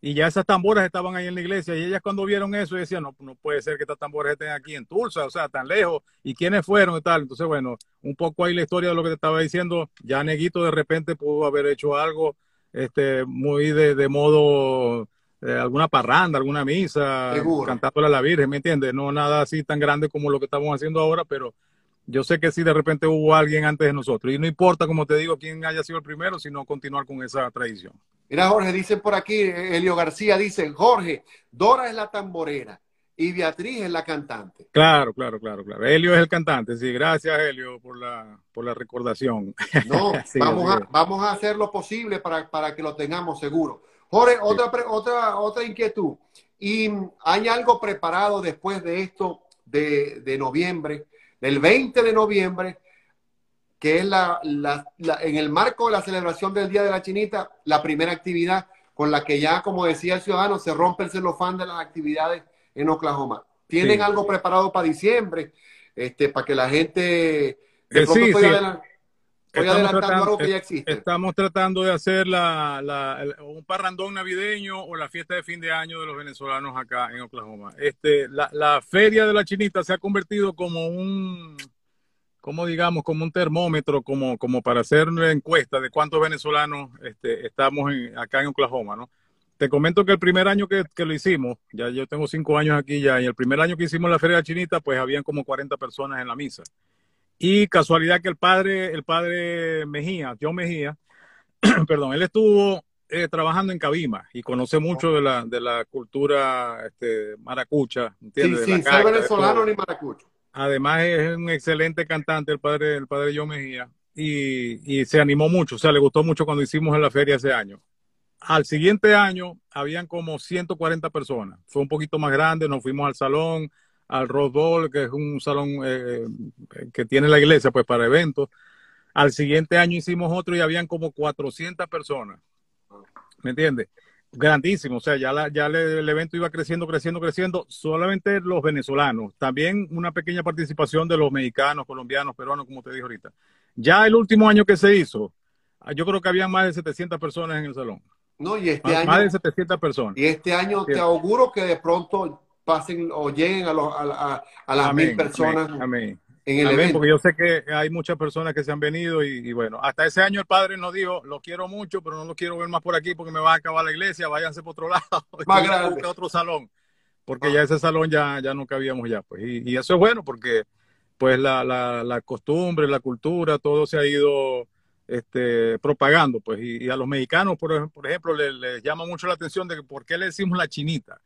Y ya esas tamboras estaban ahí en la iglesia. Y ellas cuando vieron eso decían, no, no puede ser que estas tamboras estén aquí en Tulsa, o sea, tan lejos. ¿Y quiénes fueron y tal? Entonces, bueno, un poco ahí la historia de lo que te estaba diciendo. Ya Neguito de repente pudo haber hecho algo este, muy de, de modo, eh, alguna parranda, alguna misa, cantándole a la Virgen, ¿me entiendes? No nada así tan grande como lo que estamos haciendo ahora, pero yo sé que sí, de repente hubo alguien antes de nosotros. Y no importa, como te digo, quién haya sido el primero, sino continuar con esa tradición. Mira, Jorge, dicen por aquí, Elio García dice, Jorge, Dora es la tamborera y Beatriz es la cantante. Claro, claro, claro, claro. Helio es el cantante, sí. Gracias, Helio, por la, por la recordación. No, vamos, a, vamos a hacer lo posible para, para que lo tengamos seguro. Jorge, otra, otra, otra inquietud. ¿Y hay algo preparado después de esto de, de noviembre? Del 20 de noviembre que es la, la, en el marco de la celebración del Día de la Chinita, la primera actividad con la que ya, como decía el ciudadano, se rompe el celofán de las actividades en Oklahoma. ¿Tienen algo preparado para diciembre? Este, para que la gente... De eh, sí, sí. Estamos tratando, que ya existe. Estamos tratando de hacer la, un parrandón navideño o la fiesta de fin de año de los venezolanos acá en Oklahoma. Este, la, la feria de la chinita se ha convertido como un como digamos, como un termómetro, como, como para hacer una encuesta de cuántos venezolanos este, estamos acá en Oklahoma, ¿no? Te comento que el primer año que, que, lo hicimos, ya yo tengo cinco años aquí ya, y el primer año que hicimos la Feria Chinita, pues habían como 40 personas en la misa. Y casualidad que el padre, el padre Mejía, John Mejía, perdón, él estuvo eh, trabajando en Cabima y conoce mucho de la, de la cultura este, maracucha, ¿entiendes? Sí, sí, soy venezolano ni maracucho. Además es un excelente cantante el padre, el padre John Mejía y, y, se animó mucho, o sea, le gustó mucho cuando hicimos en la feria ese año. Al siguiente año habían como 140 personas, fue un poquito más grande, nos fuimos al salón, al Rose Bowl, que es un salón eh, que tiene la iglesia pues para eventos. Al siguiente año hicimos otro y habían como 400 personas. ¿Me entiendes? grandísimo, o sea, ya, la, ya el evento iba creciendo, creciendo, creciendo, solamente los venezolanos, también una pequeña participación de los mexicanos, colombianos, peruanos, como te dije ahorita. Ya el último año que se hizo, yo creo que había más de 700 personas en el salón. No, y este más, año. Más de 700 personas. Y este año te auguro que de pronto pasen o lleguen a, los, a, a, las mil personas. amén porque yo sé que hay muchas personas que se han venido y, bueno, hasta ese año el padre nos dijo, lo quiero mucho, pero no lo quiero ver más por aquí porque me va a acabar la iglesia, váyanse por otro lado, más grande. otro salón, porque ah. ya ese salón ya, ya no cabíamos ya, pues, y, eso es bueno porque pues la, la, la, costumbre, la cultura, todo se ha ido este, propagando, pues, y, a los mexicanos, por, por ejemplo, les, les llama mucho la atención de que por qué le decimos la chinita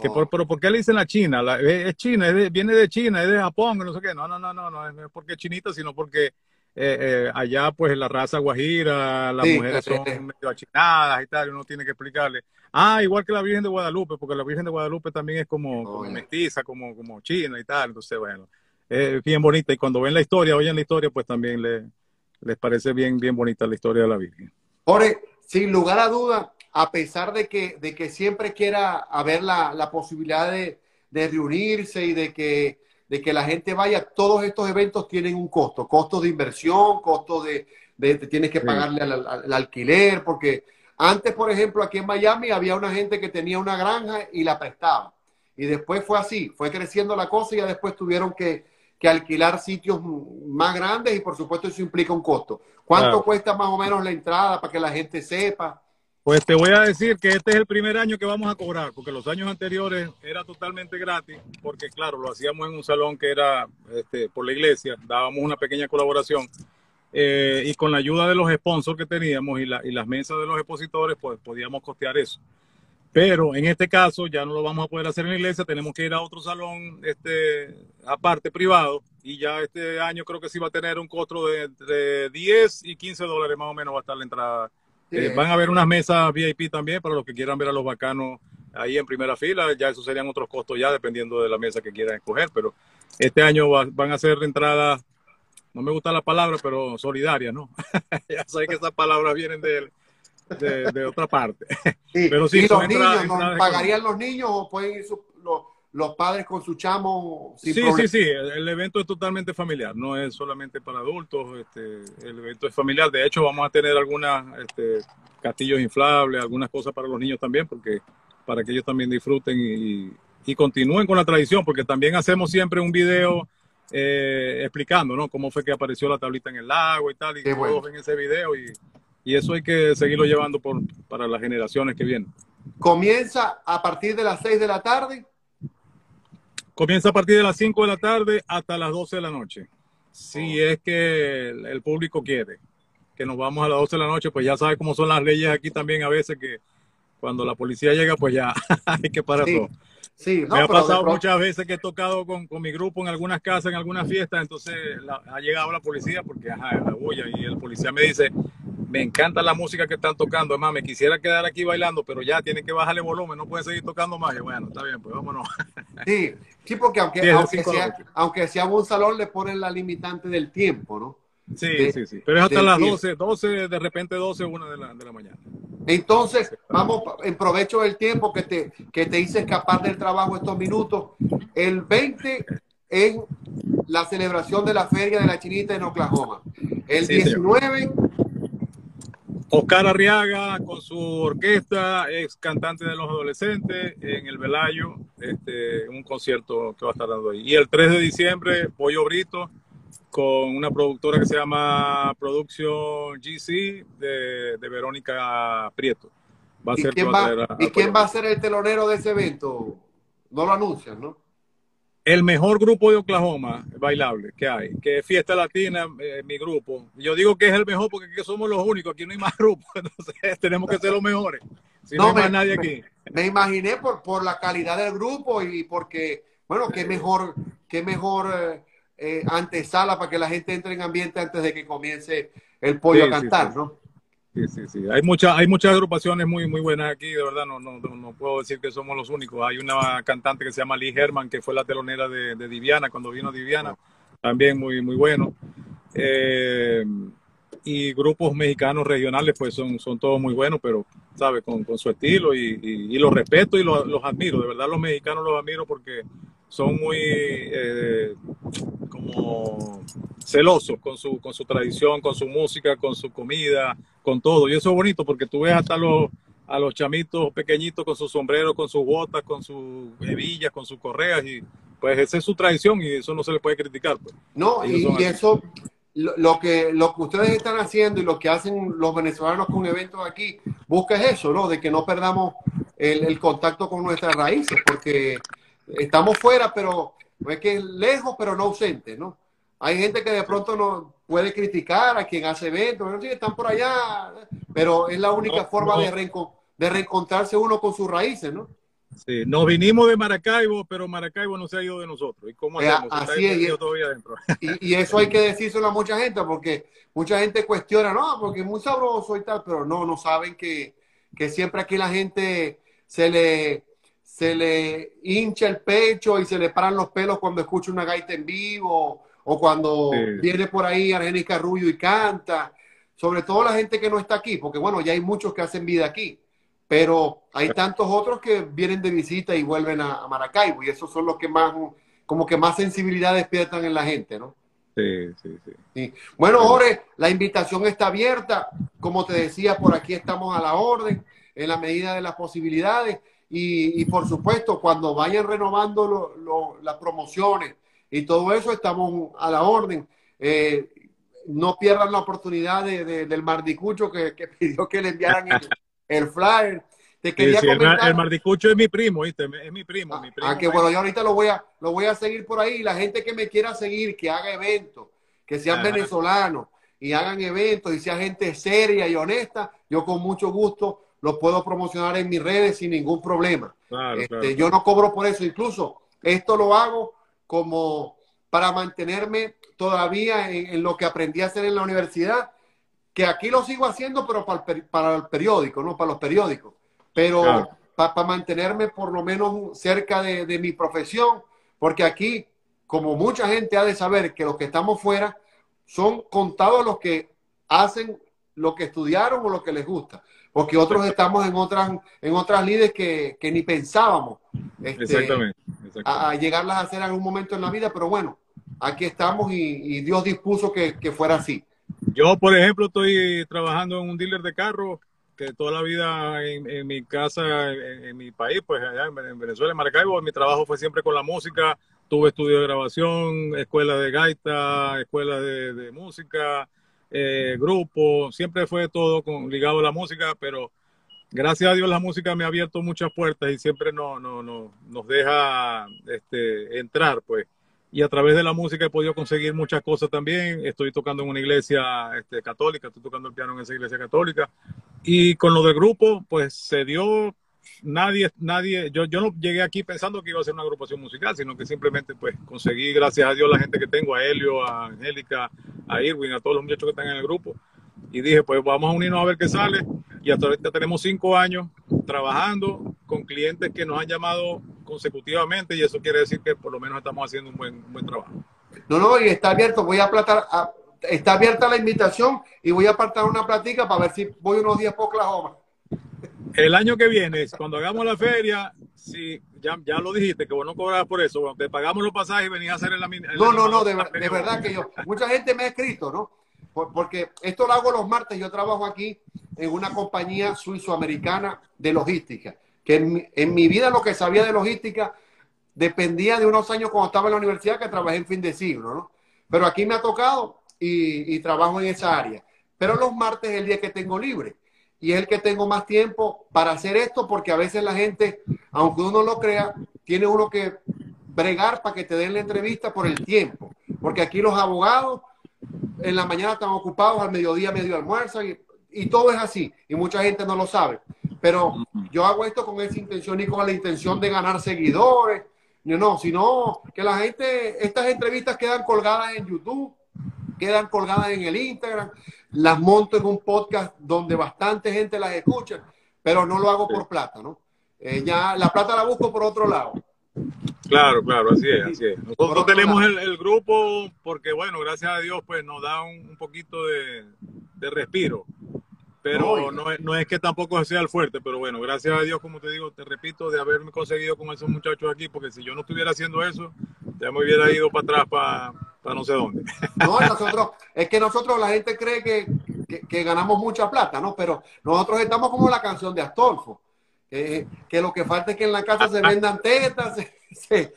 que por, pero ¿por qué le dicen la China? La, es China, viene de China, es de Japón, no sé qué. No, no, no, no, no es porque es chinita, sino porque eh, eh, allá pues la raza guajira, las mujeres son medio achinadas y tal, uno tiene que explicarle. Ah, igual que la Virgen de Guadalupe, porque la Virgen de Guadalupe también es como, mestiza, como, como china y tal. Entonces, bueno, es bien bonita. Y cuando ven la historia, oyen la historia, pues también le, les parece bien, bien bonita la historia de la Virgen. Jorge, sin lugar a duda, a pesar de que, de que siempre quiera haber la, la posibilidad de, de, reunirse y de que, de que la gente vaya, todos estos eventos tienen un costo, costo de inversión, costo de, de, tienes que pagarle al, alquiler, porque antes, por ejemplo, aquí en Miami había una gente que tenía una granja y la prestaba. Y después fue así, fue creciendo la cosa y ya después tuvieron que, que alquilar sitios más grandes y por supuesto eso implica un costo. ¿Cuánto cuesta más o menos la entrada para que la gente sepa? Pues te voy a decir que este es el primer año que vamos a cobrar, porque los años anteriores era totalmente gratis, porque claro, lo hacíamos en un salón que era este, por la iglesia, dábamos una pequeña colaboración eh, y con la ayuda de los sponsors que teníamos y, y, las mesas de los expositores, pues podíamos costear eso. Pero en este caso ya no lo vamos a poder hacer en la iglesia, tenemos que ir a otro salón este, aparte privado y ya este año creo que sí va a tener un costo de entre 10 y 15 dólares más o menos va a estar la entrada eh, van a haber unas mesas VIP también para los que quieran ver a los bacanos ahí en primera fila. Ya eso serían otros costos ya dependiendo de la mesa que quieran escoger. Pero este año van a ser entradas, no me gusta la palabra, pero solidarias, ¿no? ya sé que esas palabras vienen de, de, otra parte. pero sí, los niños, ¿pagarían los niños o pueden ir los, los padres con su chamo. sí, sí, sí, el, evento es totalmente familiar, no es solamente para adultos, este, el evento es familiar. De hecho, vamos a tener algunas este, castillos inflables, algunas cosas para los niños también, porque para que ellos también disfruten y, continúen con la tradición, porque también hacemos siempre un video eh, explicando, ¿no? Cómo fue que apareció la tablita en el lago y tal, y todos ven ese video y, y, eso hay que seguirlo llevando por, para las generaciones que vienen. Comienza a partir de las 6 de la tarde Comienza a partir de las 5 de la tarde hasta las 12 de la noche. Si oh. es que el, público quiere que nos vamos a las 12 de la noche, pues ya sabe cómo son las leyes aquí también a veces que cuando la policía llega, pues ya hay que parar todo. Sí, Me ha pasado muchas veces que he tocado con, con, mi grupo en algunas casas, en algunas fiestas, entonces ha llegado la policía porque, ajá, la bulla, y el policía me dice, me encanta la música que están tocando, además me quisiera quedar aquí bailando, pero ya tienen que bajarle volumen, no puede seguir tocando más. Y bueno, está bien, pues vámonos. Sí, sí porque aunque, aunque, sea, aunque sea un salón, le ponen la limitante del tiempo, ¿no? Sí, sí, sí. Pero es hasta las 12, 12, de repente 12, 1 de la, de la mañana. Entonces, vamos en provecho del tiempo que te, que te hice escapar del trabajo estos minutos. El 20 en la celebración de la Feria de la Chinita en Oklahoma. El 19 Oscar Arriaga con su orquesta, ex cantante de los adolescentes, en el Velayo, este, un concierto que va a estar dando ahí. Y el 3 de diciembre, Pollo Brito, con una productora que se llama Production GC de, Verónica Prieto. ¿Y, quién va, a ser el telonero de ese evento? No lo anuncian, ¿no? El mejor grupo de Oklahoma bailable que hay, que es Fiesta Latina, eh, mi grupo. Yo digo que es el mejor porque somos los únicos, aquí no hay más grupos, entonces tenemos que ser los mejores. Si no, hay más nadie aquí. Me imaginé por, por la calidad del grupo y porque, bueno, qué mejor, qué mejor eh, eh, antesala para que la gente entre en ambiente antes de que comience el pollo a cantar, ¿no? Sí, sí, sí. Hay, mucha, hay muchas agrupaciones muy, muy buenas aquí, de verdad, no, no, no puedo decir que somos los únicos. Hay una cantante que se llama Lee Herman, que fue la telonera de, de Diviana, cuando vino Diviana, también muy, muy bueno. Eh, y grupos mexicanos regionales, pues son, son todos muy buenos, pero, ¿sabes? Con, con su estilo y, y, los respeto y los, los admiro. De verdad, los mexicanos los admiro porque son muy eh, como celosos con su, con su tradición, con su música, con su comida, con todo. Y eso es bonito porque tú ves hasta los, a los chamitos pequeñitos con sus sombreros, con sus botas, con sus hebillas, con sus correas y pues esa es su tradición y eso no se le puede criticar. Pues. No, y, eso, lo, que, lo que ustedes están haciendo y lo que hacen los venezolanos con eventos aquí, busca eso, ¿no? De que no perdamos el, el contacto con nuestras raíces, porque estamos fuera, pero es que es lejos, pero no ausente, ¿no? Hay gente que de pronto no puede criticar a quien hace eventos, no están por allá, pero es la única forma De, de reencontrarse uno con sus raíces, ¿no? Sí, nos vinimos de Maracaibo, pero Maracaibo no se ha ido de nosotros. ¿Y cómo eh, hacemos? así es. Y, y, eso hay que decírselo a mucha gente, porque mucha gente cuestiona, no, porque es muy sabroso y tal, pero no, no saben que, que siempre aquí la gente se le se le hincha el pecho y se le paran los pelos cuando escucha una gaita en vivo o cuando viene por ahí Argénica Rubio y canta. Sobre todo la gente que no está aquí, porque bueno, ya hay muchos que hacen vida aquí, pero hay tantos otros que vienen de visita y vuelven a, Maracaibo y esos son los que más, como que más sensibilidad despiertan en la gente, ¿no? Sí, sí, sí. Bueno, Jorge, la invitación está abierta. Como te decía, por aquí estamos a la orden, en la medida de las posibilidades. Y, por supuesto, cuando vayan renovando las promociones y todo eso, estamos a la orden. Eh, no pierdan la oportunidad de, del Mardicucho que, que, pidió que le enviaran el, flyer. Te quería comentar... El Mardicucho es mi primo, ¿viste? Es mi primo. mi primo ah, que bueno, yo ahorita lo voy, a, lo voy a seguir por ahí. La gente que me quiera seguir, que haga eventos, que sean venezolanos y hagan eventos y sea gente seria y honesta, yo con mucho gusto lo puedo promocionar en mis redes sin ningún problema. Este, yo no cobro por eso, incluso esto lo hago como para mantenerme todavía en, lo que aprendí a hacer en la universidad, que aquí lo sigo haciendo, pero para el, para el periódico, no para los periódicos, pero para mantenerme por lo menos cerca de, de mi profesión, porque aquí, como mucha gente ha de saber que los que estamos fuera son contados los que hacen lo que estudiaron o lo que les gusta porque otros estamos en otras, en otras líderes que, ni pensábamos este, A, llegarlas a hacer en algún momento en la vida, pero bueno, aquí estamos y, Dios dispuso que, fuera así. Yo, por ejemplo, estoy trabajando en un dealer de carros que toda la vida en, mi casa, en, mi país, pues allá en, Venezuela, en Maracaibo, mi trabajo fue siempre con la música. Tuve estudio de grabación, escuela de gaita, escuela de música, eh, grupo, siempre fue todo con, ligado a la música, pero gracias a Dios la música me ha abierto muchas puertas y siempre no, no, no, nos deja este, entrar, pues. Y a través de la música he podido conseguir muchas cosas también. Estoy tocando en una iglesia este, católica, estoy tocando el piano en esa iglesia católica. Y con lo del grupo, pues se dio nadie, nadie, yo, yo no llegué aquí pensando que iba a ser una agrupación musical, sino que simplemente pues conseguí, gracias a Dios, la gente que tengo, a Helio, a Angélica, a Irwin, a todos los muchachos que están en el grupo. Y dije, pues vamos a unirnos a ver qué sale. Y hasta ahorita tenemos cinco años trabajando con clientes que nos han llamado consecutivamente y eso quiere decir que por lo menos estamos haciendo un buen, buen trabajo. No, no, y está abierto. Voy a, platar, a está abierta la invitación y voy a apartar una plática para ver si voy unos días por Oklahoma. El año que viene, cuando hagamos la feria, si ya, ya lo dijiste, que vos no cobrabas por eso, te pagamos los pasajes y venías a hacer el, el No, no, no, de, de verdad que yo, mucha gente me ha escrito, ¿no? Porque esto lo hago los martes, yo trabajo aquí en una compañía suizoamericana de logística, que en en mi vida lo que sabía de logística dependía de unos años cuando estaba en la universidad que trabajé en fin de siglo, ¿no? Pero aquí me ha tocado y, trabajo en esa área. Pero los martes es el día que tengo libre y es el que tengo más tiempo para hacer esto porque a veces la gente, aunque uno lo crea, tiene uno que bregar para que te den la entrevista por el tiempo. Porque aquí los abogados en la mañana están ocupados, al mediodía medio almuerzo y, y todo es así. Y mucha gente no lo sabe. Pero yo hago esto con esa intención y con la intención de ganar seguidores no, sino que la gente, estas entrevistas quedan colgadas en YouTube, quedan colgadas en el Instagram, las monto en un podcast donde bastante gente las escucha, pero no lo hago por plata, ¿no? Eh, ya la plata la busco por otro lado. Claro, claro, así es, así es. Nosotros tenemos el, grupo porque, bueno, gracias a Dios, pues nos da un, poquito de, de respiro pero no, no, es que tampoco sea el fuerte, pero bueno, gracias a Dios, como te digo, te repito, de haberme conseguido con esos muchachos aquí, porque si yo no estuviera haciendo eso, ya me hubiera ido para atrás, para, no sé dónde. No, nosotros, es que nosotros la gente cree que, que, ganamos mucha plata, ¿no? Pero nosotros estamos como la canción de Astolfo, que, lo que falta es que en la casa se vendan tetas, se, se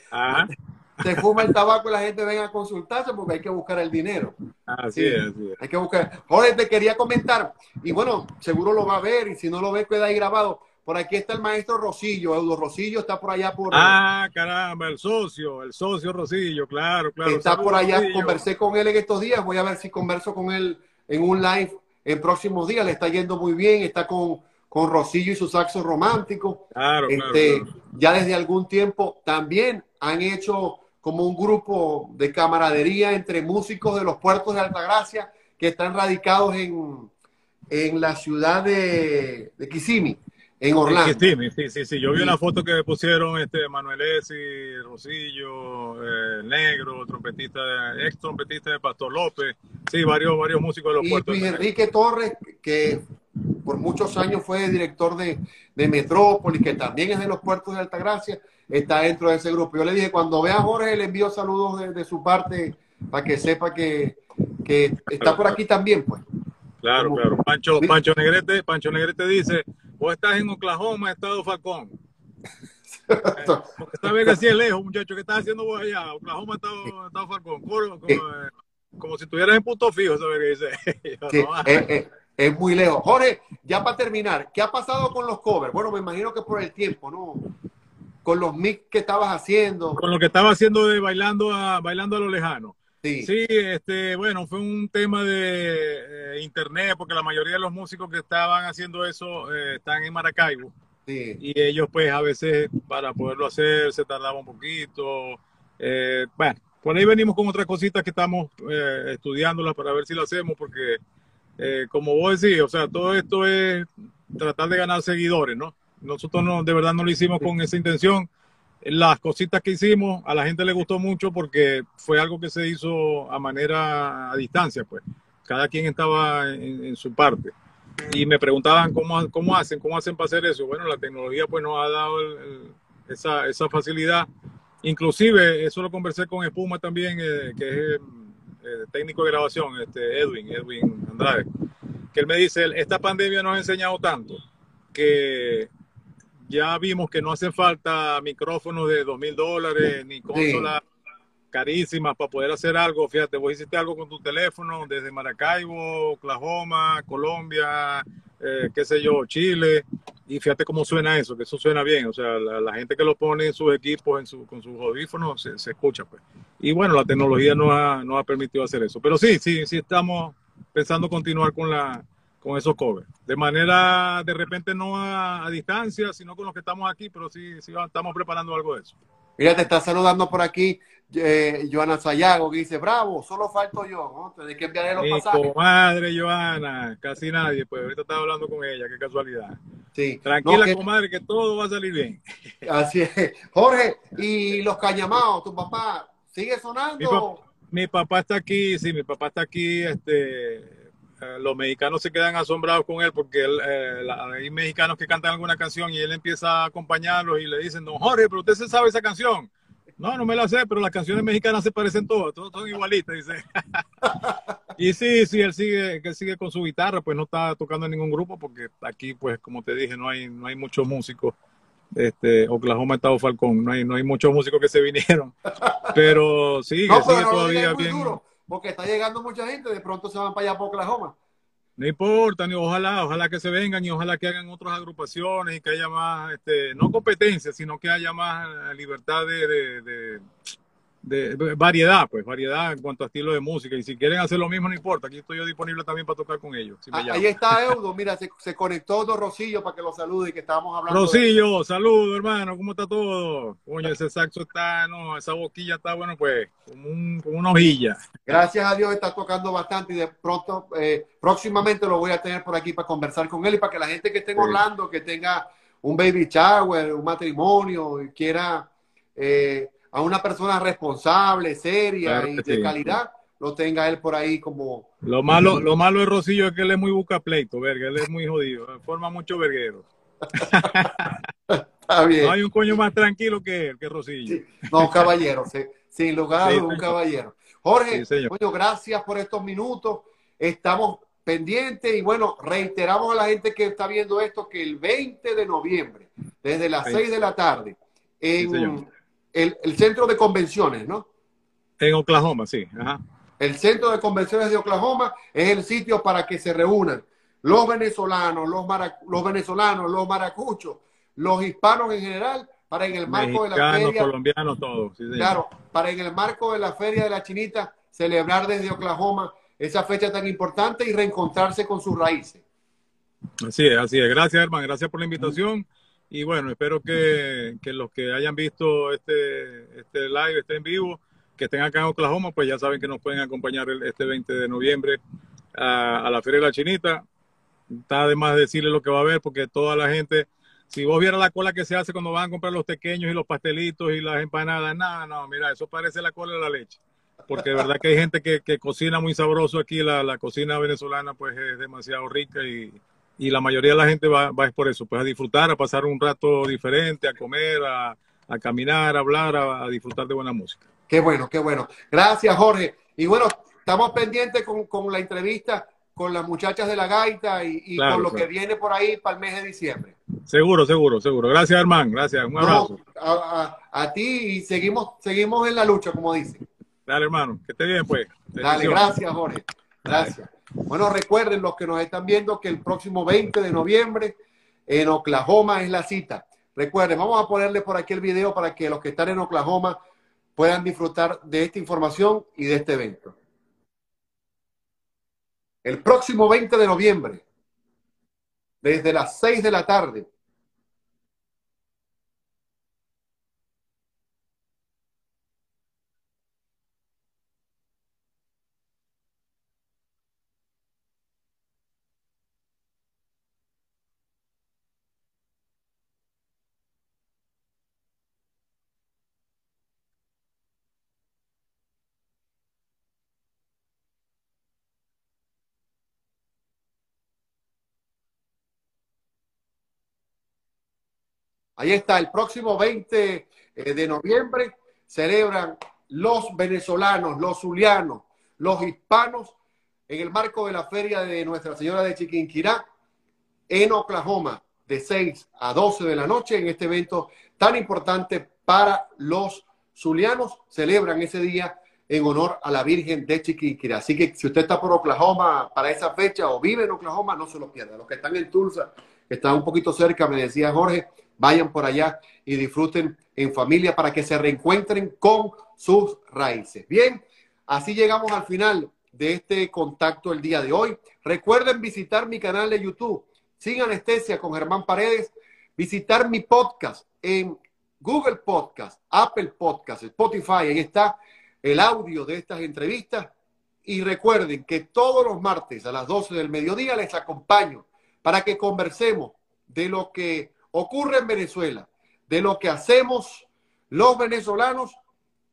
fuma el tabaco y la gente venga a consultarse porque hay que buscar el dinero. Así es, así Hay que buscar. Jorge, te quería comentar, y bueno, seguro lo va a ver, y si no lo ve, queda ahí grabado. Por aquí está el maestro Rosillo, Eudo Rosillo está por allá por... Ah, caramba, el socio, el socio Rosillo, claro, claro. Está por allá, conversé con él en estos días, voy a ver si converso con él en un live en próximos días, le está yendo muy bien, está con, con Rosillo y su saxo romántico. Claro, este, claro. Ya desde algún tiempo también han hecho como un grupo de camaradería entre músicos de los puertos de Altagracia que están radicados en, en la ciudad de, de Kissimmee, en Orlando. Kissimmee, sí, sí, sí. Yo vi una foto que pusieron este Manuel Essi, Rosillo, eh, Negro, trompetista, ex trompetista de Pastor López, sí, varios, varios músicos de los puertos. Y Enrique Torres, que por muchos años fue director de, de Metrópolis, que también es de los puertos de Altagracia está dentro de ese grupo. Yo le dije, cuando vea a Jorge, le envío saludos de, su parte para que sepa que, está por aquí también, pues. Claro, claro. Pancho, Pancho Negrete, Pancho Negrete dice, vos estás en Oklahoma, estado Falcón. Porque sabes que así es lejos, muchacho, ¿qué estás haciendo vos allá? Oklahoma, estado, estado Falcón. Como, si estuvieras en punto fijo, ¿sabes qué dice? es, es muy lejos. Jorge, ya para terminar, ¿qué ha pasado con los covers? Bueno, me imagino que por el tiempo, ¿no? Con los mix que estabas haciendo. Con lo que estaba haciendo de bailando a, bailando a lo lejano. Sí. sí, este, bueno, fue un tema de eh, internet, porque la mayoría de los músicos que estaban haciendo eso eh, están en Maracaibo. Sí. Y ellos, pues, a veces para poderlo hacer se tardaba un poquito. Eh, bueno, por ahí venimos con otras cositas que estamos estudiándolas para ver si lo hacemos, porque, como vos decís, o sea, todo esto es tratar de ganar seguidores, ¿no? Nosotros no, de verdad no lo hicimos con esa intención. Las cositas que hicimos a la gente le gustó mucho porque fue algo que se hizo a manera a distancia, pues. Cada quien estaba en, su parte. Y me preguntaban cómo, cómo hacen, cómo hacen para hacer eso. Bueno, la tecnología pues nos ha dado esa, esa facilidad. Inclusive, eso lo conversé con Espuma también, eh, que es eh, técnico de grabación, este Edwin, Edwin Andrade, que él me dice, esta pandemia nos ha enseñado tanto que ya vimos que no hacen falta micrófonos de dos mil dólares ni consolas carísimas para poder hacer algo. Fíjate, vos hiciste algo con tu teléfono desde Maracaibo, Oklahoma, Colombia, eh, qué sé yo, Chile. Y fíjate cómo suena eso, que eso suena bien. O sea, la, gente que lo pone en sus equipos, en su, con sus audífonos, se, escucha. pues. Y bueno, la tecnología nos ha, nos ha permitido hacer eso. Pero sí, sí, sí estamos pensando continuar con la, con esos covers. De manera, de repente no a, distancia, sino con los que estamos aquí, pero sí, sí estamos preparando algo de eso. Mira, te está saludando por aquí eh, Joana Sayago, que dice, bravo, solo falto yo, ¿no? Tienes que enviarle los Mi pasajes. comadre Joana, casi nadie, pues ahorita estaba hablando con ella, qué casualidad. Sí. Tranquila, comadre, que todo va a salir bien. Así es. Jorge, y los cañamados, tu papá, ¿sigue sonando? Mi papá está aquí, sí, mi papá está aquí, este, eh, los mexicanos se quedan asombrados con él porque eh, hay mexicanos que cantan alguna canción y él empieza a acompañarlos y le dicen, don Jorge, pero usted se sabe esa canción. No, no me la sé, pero las canciones mexicanas se parecen todas, todas son igualitas, dice. y sí, sí, él sigue, que sigue con su guitarra, pues no está tocando en ningún grupo porque aquí, pues, como te dije, no hay, no hay muchos músicos. Este, Oklahoma, Estado Falcón, no hay, no hay muchos músicos que se vinieron, pero sigue, sigue todavía bien porque está llegando mucha gente, de pronto se van para allá para Oklahoma. No importa, ni ojalá, ojalá que se vengan y ojalá que hagan otras agrupaciones y que haya más, este, no competencia, sino que haya más libertad de de, variedad, pues variedad en cuanto a estilo de música. Y si quieren hacer lo mismo, no importa. Aquí estoy yo disponible también para tocar con ellos. Ahí está Eudo, mira, se, conectó Don Rosillo para que lo salude y que estábamos hablando. Rosillo, saludo, hermano, ¿cómo está todo? Coño, ese saxo está, no, esa boquilla está, bueno, pues, como, un, como una hojilla. Gracias a Dios está tocando bastante y de pronto, eh, próximamente lo voy a tener por aquí para conversar con él y para que la gente que esté en Orlando, que tenga un baby shower, un matrimonio y quiera. Eh, a una persona responsable, seria y de calidad, lo tenga él por ahí como... Lo malo, lo malo de Rosillo es que él es muy busca pleito, verga, él es muy jodido, forma mucho verguero. Está bien. No hay un coño más tranquilo que él, que Rosillo. No, caballero, sin lugar a un caballero. Jorge, coño, gracias por estos minutos. Estamos pendientes y bueno, reiteramos a la gente que está viendo esto que el 20 de noviembre, desde las 6 de la tarde, en el, centro de convenciones, ¿no? En Oklahoma, sí. El centro de convenciones de Oklahoma es el sitio para que se reúnan los venezolanos, los, los venezolanos, los maracuchos, los hispanos en general, para en el marco de la feria. colombianos, todos. claro, para en el marco de la feria de la Chinita celebrar desde Oklahoma esa fecha tan importante y reencontrarse con sus raíces. Así es, así es. Gracias, hermano. Gracias por la invitación. Y bueno, espero que, los que hayan visto este, este live, este en vivo, que estén acá en Oklahoma, pues ya saben que nos pueden acompañar este 20 de noviembre a, la Feria de la Chinita. Está además decirle lo que va a haber, porque toda la gente, si vos vieras la cola que se hace cuando van a comprar los pequeños y los pastelitos y las empanadas, no, no, mira, eso parece la cola de la leche. Porque de verdad que hay gente que, que cocina muy sabroso aquí, la, la cocina venezolana pues es demasiado rica y, y la mayoría de la gente va, va por eso, pues a disfrutar, a pasar un rato diferente, a comer, a, a caminar, a hablar, a, disfrutar de buena música. Qué bueno, qué bueno. Gracias, Jorge. Y bueno, estamos pendientes con, con la entrevista con las muchachas de la gaita y, con lo que viene por ahí para el mes de diciembre. Seguro, seguro, seguro. Gracias, hermano. Gracias. Un abrazo. a, a, ti y seguimos, seguimos en la lucha, como dicen. Dale, hermano. Que esté bien, pues. Dale, gracias, Jorge. Gracias. Bueno, recuerden los que nos están viendo que el próximo 20 de noviembre en Oklahoma es la cita. Recuerden, vamos a ponerle por aquí el video para que los que están en Oklahoma puedan disfrutar de esta información y de este evento. El próximo 20 de noviembre, desde las 6 de la tarde, Ahí está, el próximo 20 eh, de noviembre celebran los venezolanos, los zulianos, los hispanos en el marco de la feria de Nuestra Señora de Chiquinquirá en Oklahoma de 6 a 12 de la noche en este evento tan importante para los zulianos. Celebran ese día en honor a la Virgen de Chiquinquirá. Así que si usted está por Oklahoma para esa fecha o vive en Oklahoma, no se lo pierda. Los que están en Tulsa, que están un poquito cerca, me decía Jorge, vayan por allá y disfruten en familia para que se reencuentren con sus raíces. Bien, así llegamos al final de este contacto el día de hoy. Recuerden visitar mi canal de YouTube, Sin Anestesia con Germán Paredes, visitar mi podcast en Google Podcast, Apple Podcast, Spotify, ahí está el audio de estas entrevistas. Y recuerden que todos los martes a las 12 del mediodía les acompaño para que conversemos de lo que ocurre en Venezuela, de lo que hacemos los venezolanos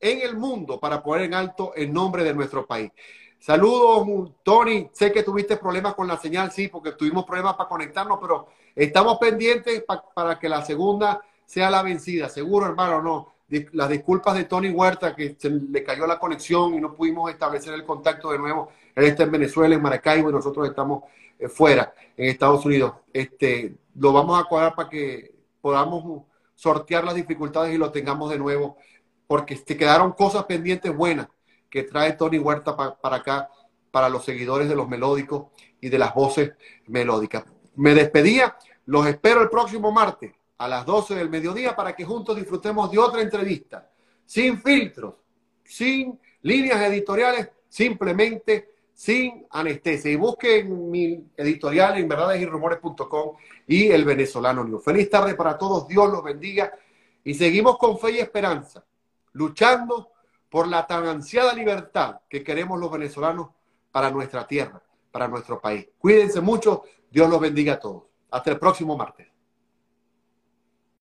en el mundo para poner en alto el nombre de nuestro país. Saludos, Tony. Sé que tuviste problemas con la señal, sí, porque tuvimos problemas para conectarnos, pero estamos pendientes para que la segunda sea la vencida. Seguro, hermano, no. Las disculpas de Tony Huerta, que se le cayó la conexión y no pudimos establecer el contacto de nuevo. Él está en Venezuela, en Maracaibo, y nosotros estamos eh, fuera, en Estados Unidos. Este, lo vamos a cuadrar para que podamos sortear las dificultades y lo tengamos de nuevo, porque se quedaron cosas pendientes buenas que trae Tony Huerta para acá, para los seguidores de los melódicos y de las voces melódicas. Me despedía, los espero el próximo martes a las 12 del mediodía para que juntos disfrutemos de otra entrevista, sin filtros, sin líneas editoriales, simplemente sin anestesia. Y busquen mi editorial en verdadesyrumores.com y el venezolano. Feliz tarde para todos, Dios los bendiga y seguimos con fe y esperanza, luchando por la tan ansiada libertad que queremos los venezolanos para nuestra tierra, para nuestro país. Cuídense mucho, Dios los bendiga a todos. Hasta el próximo martes.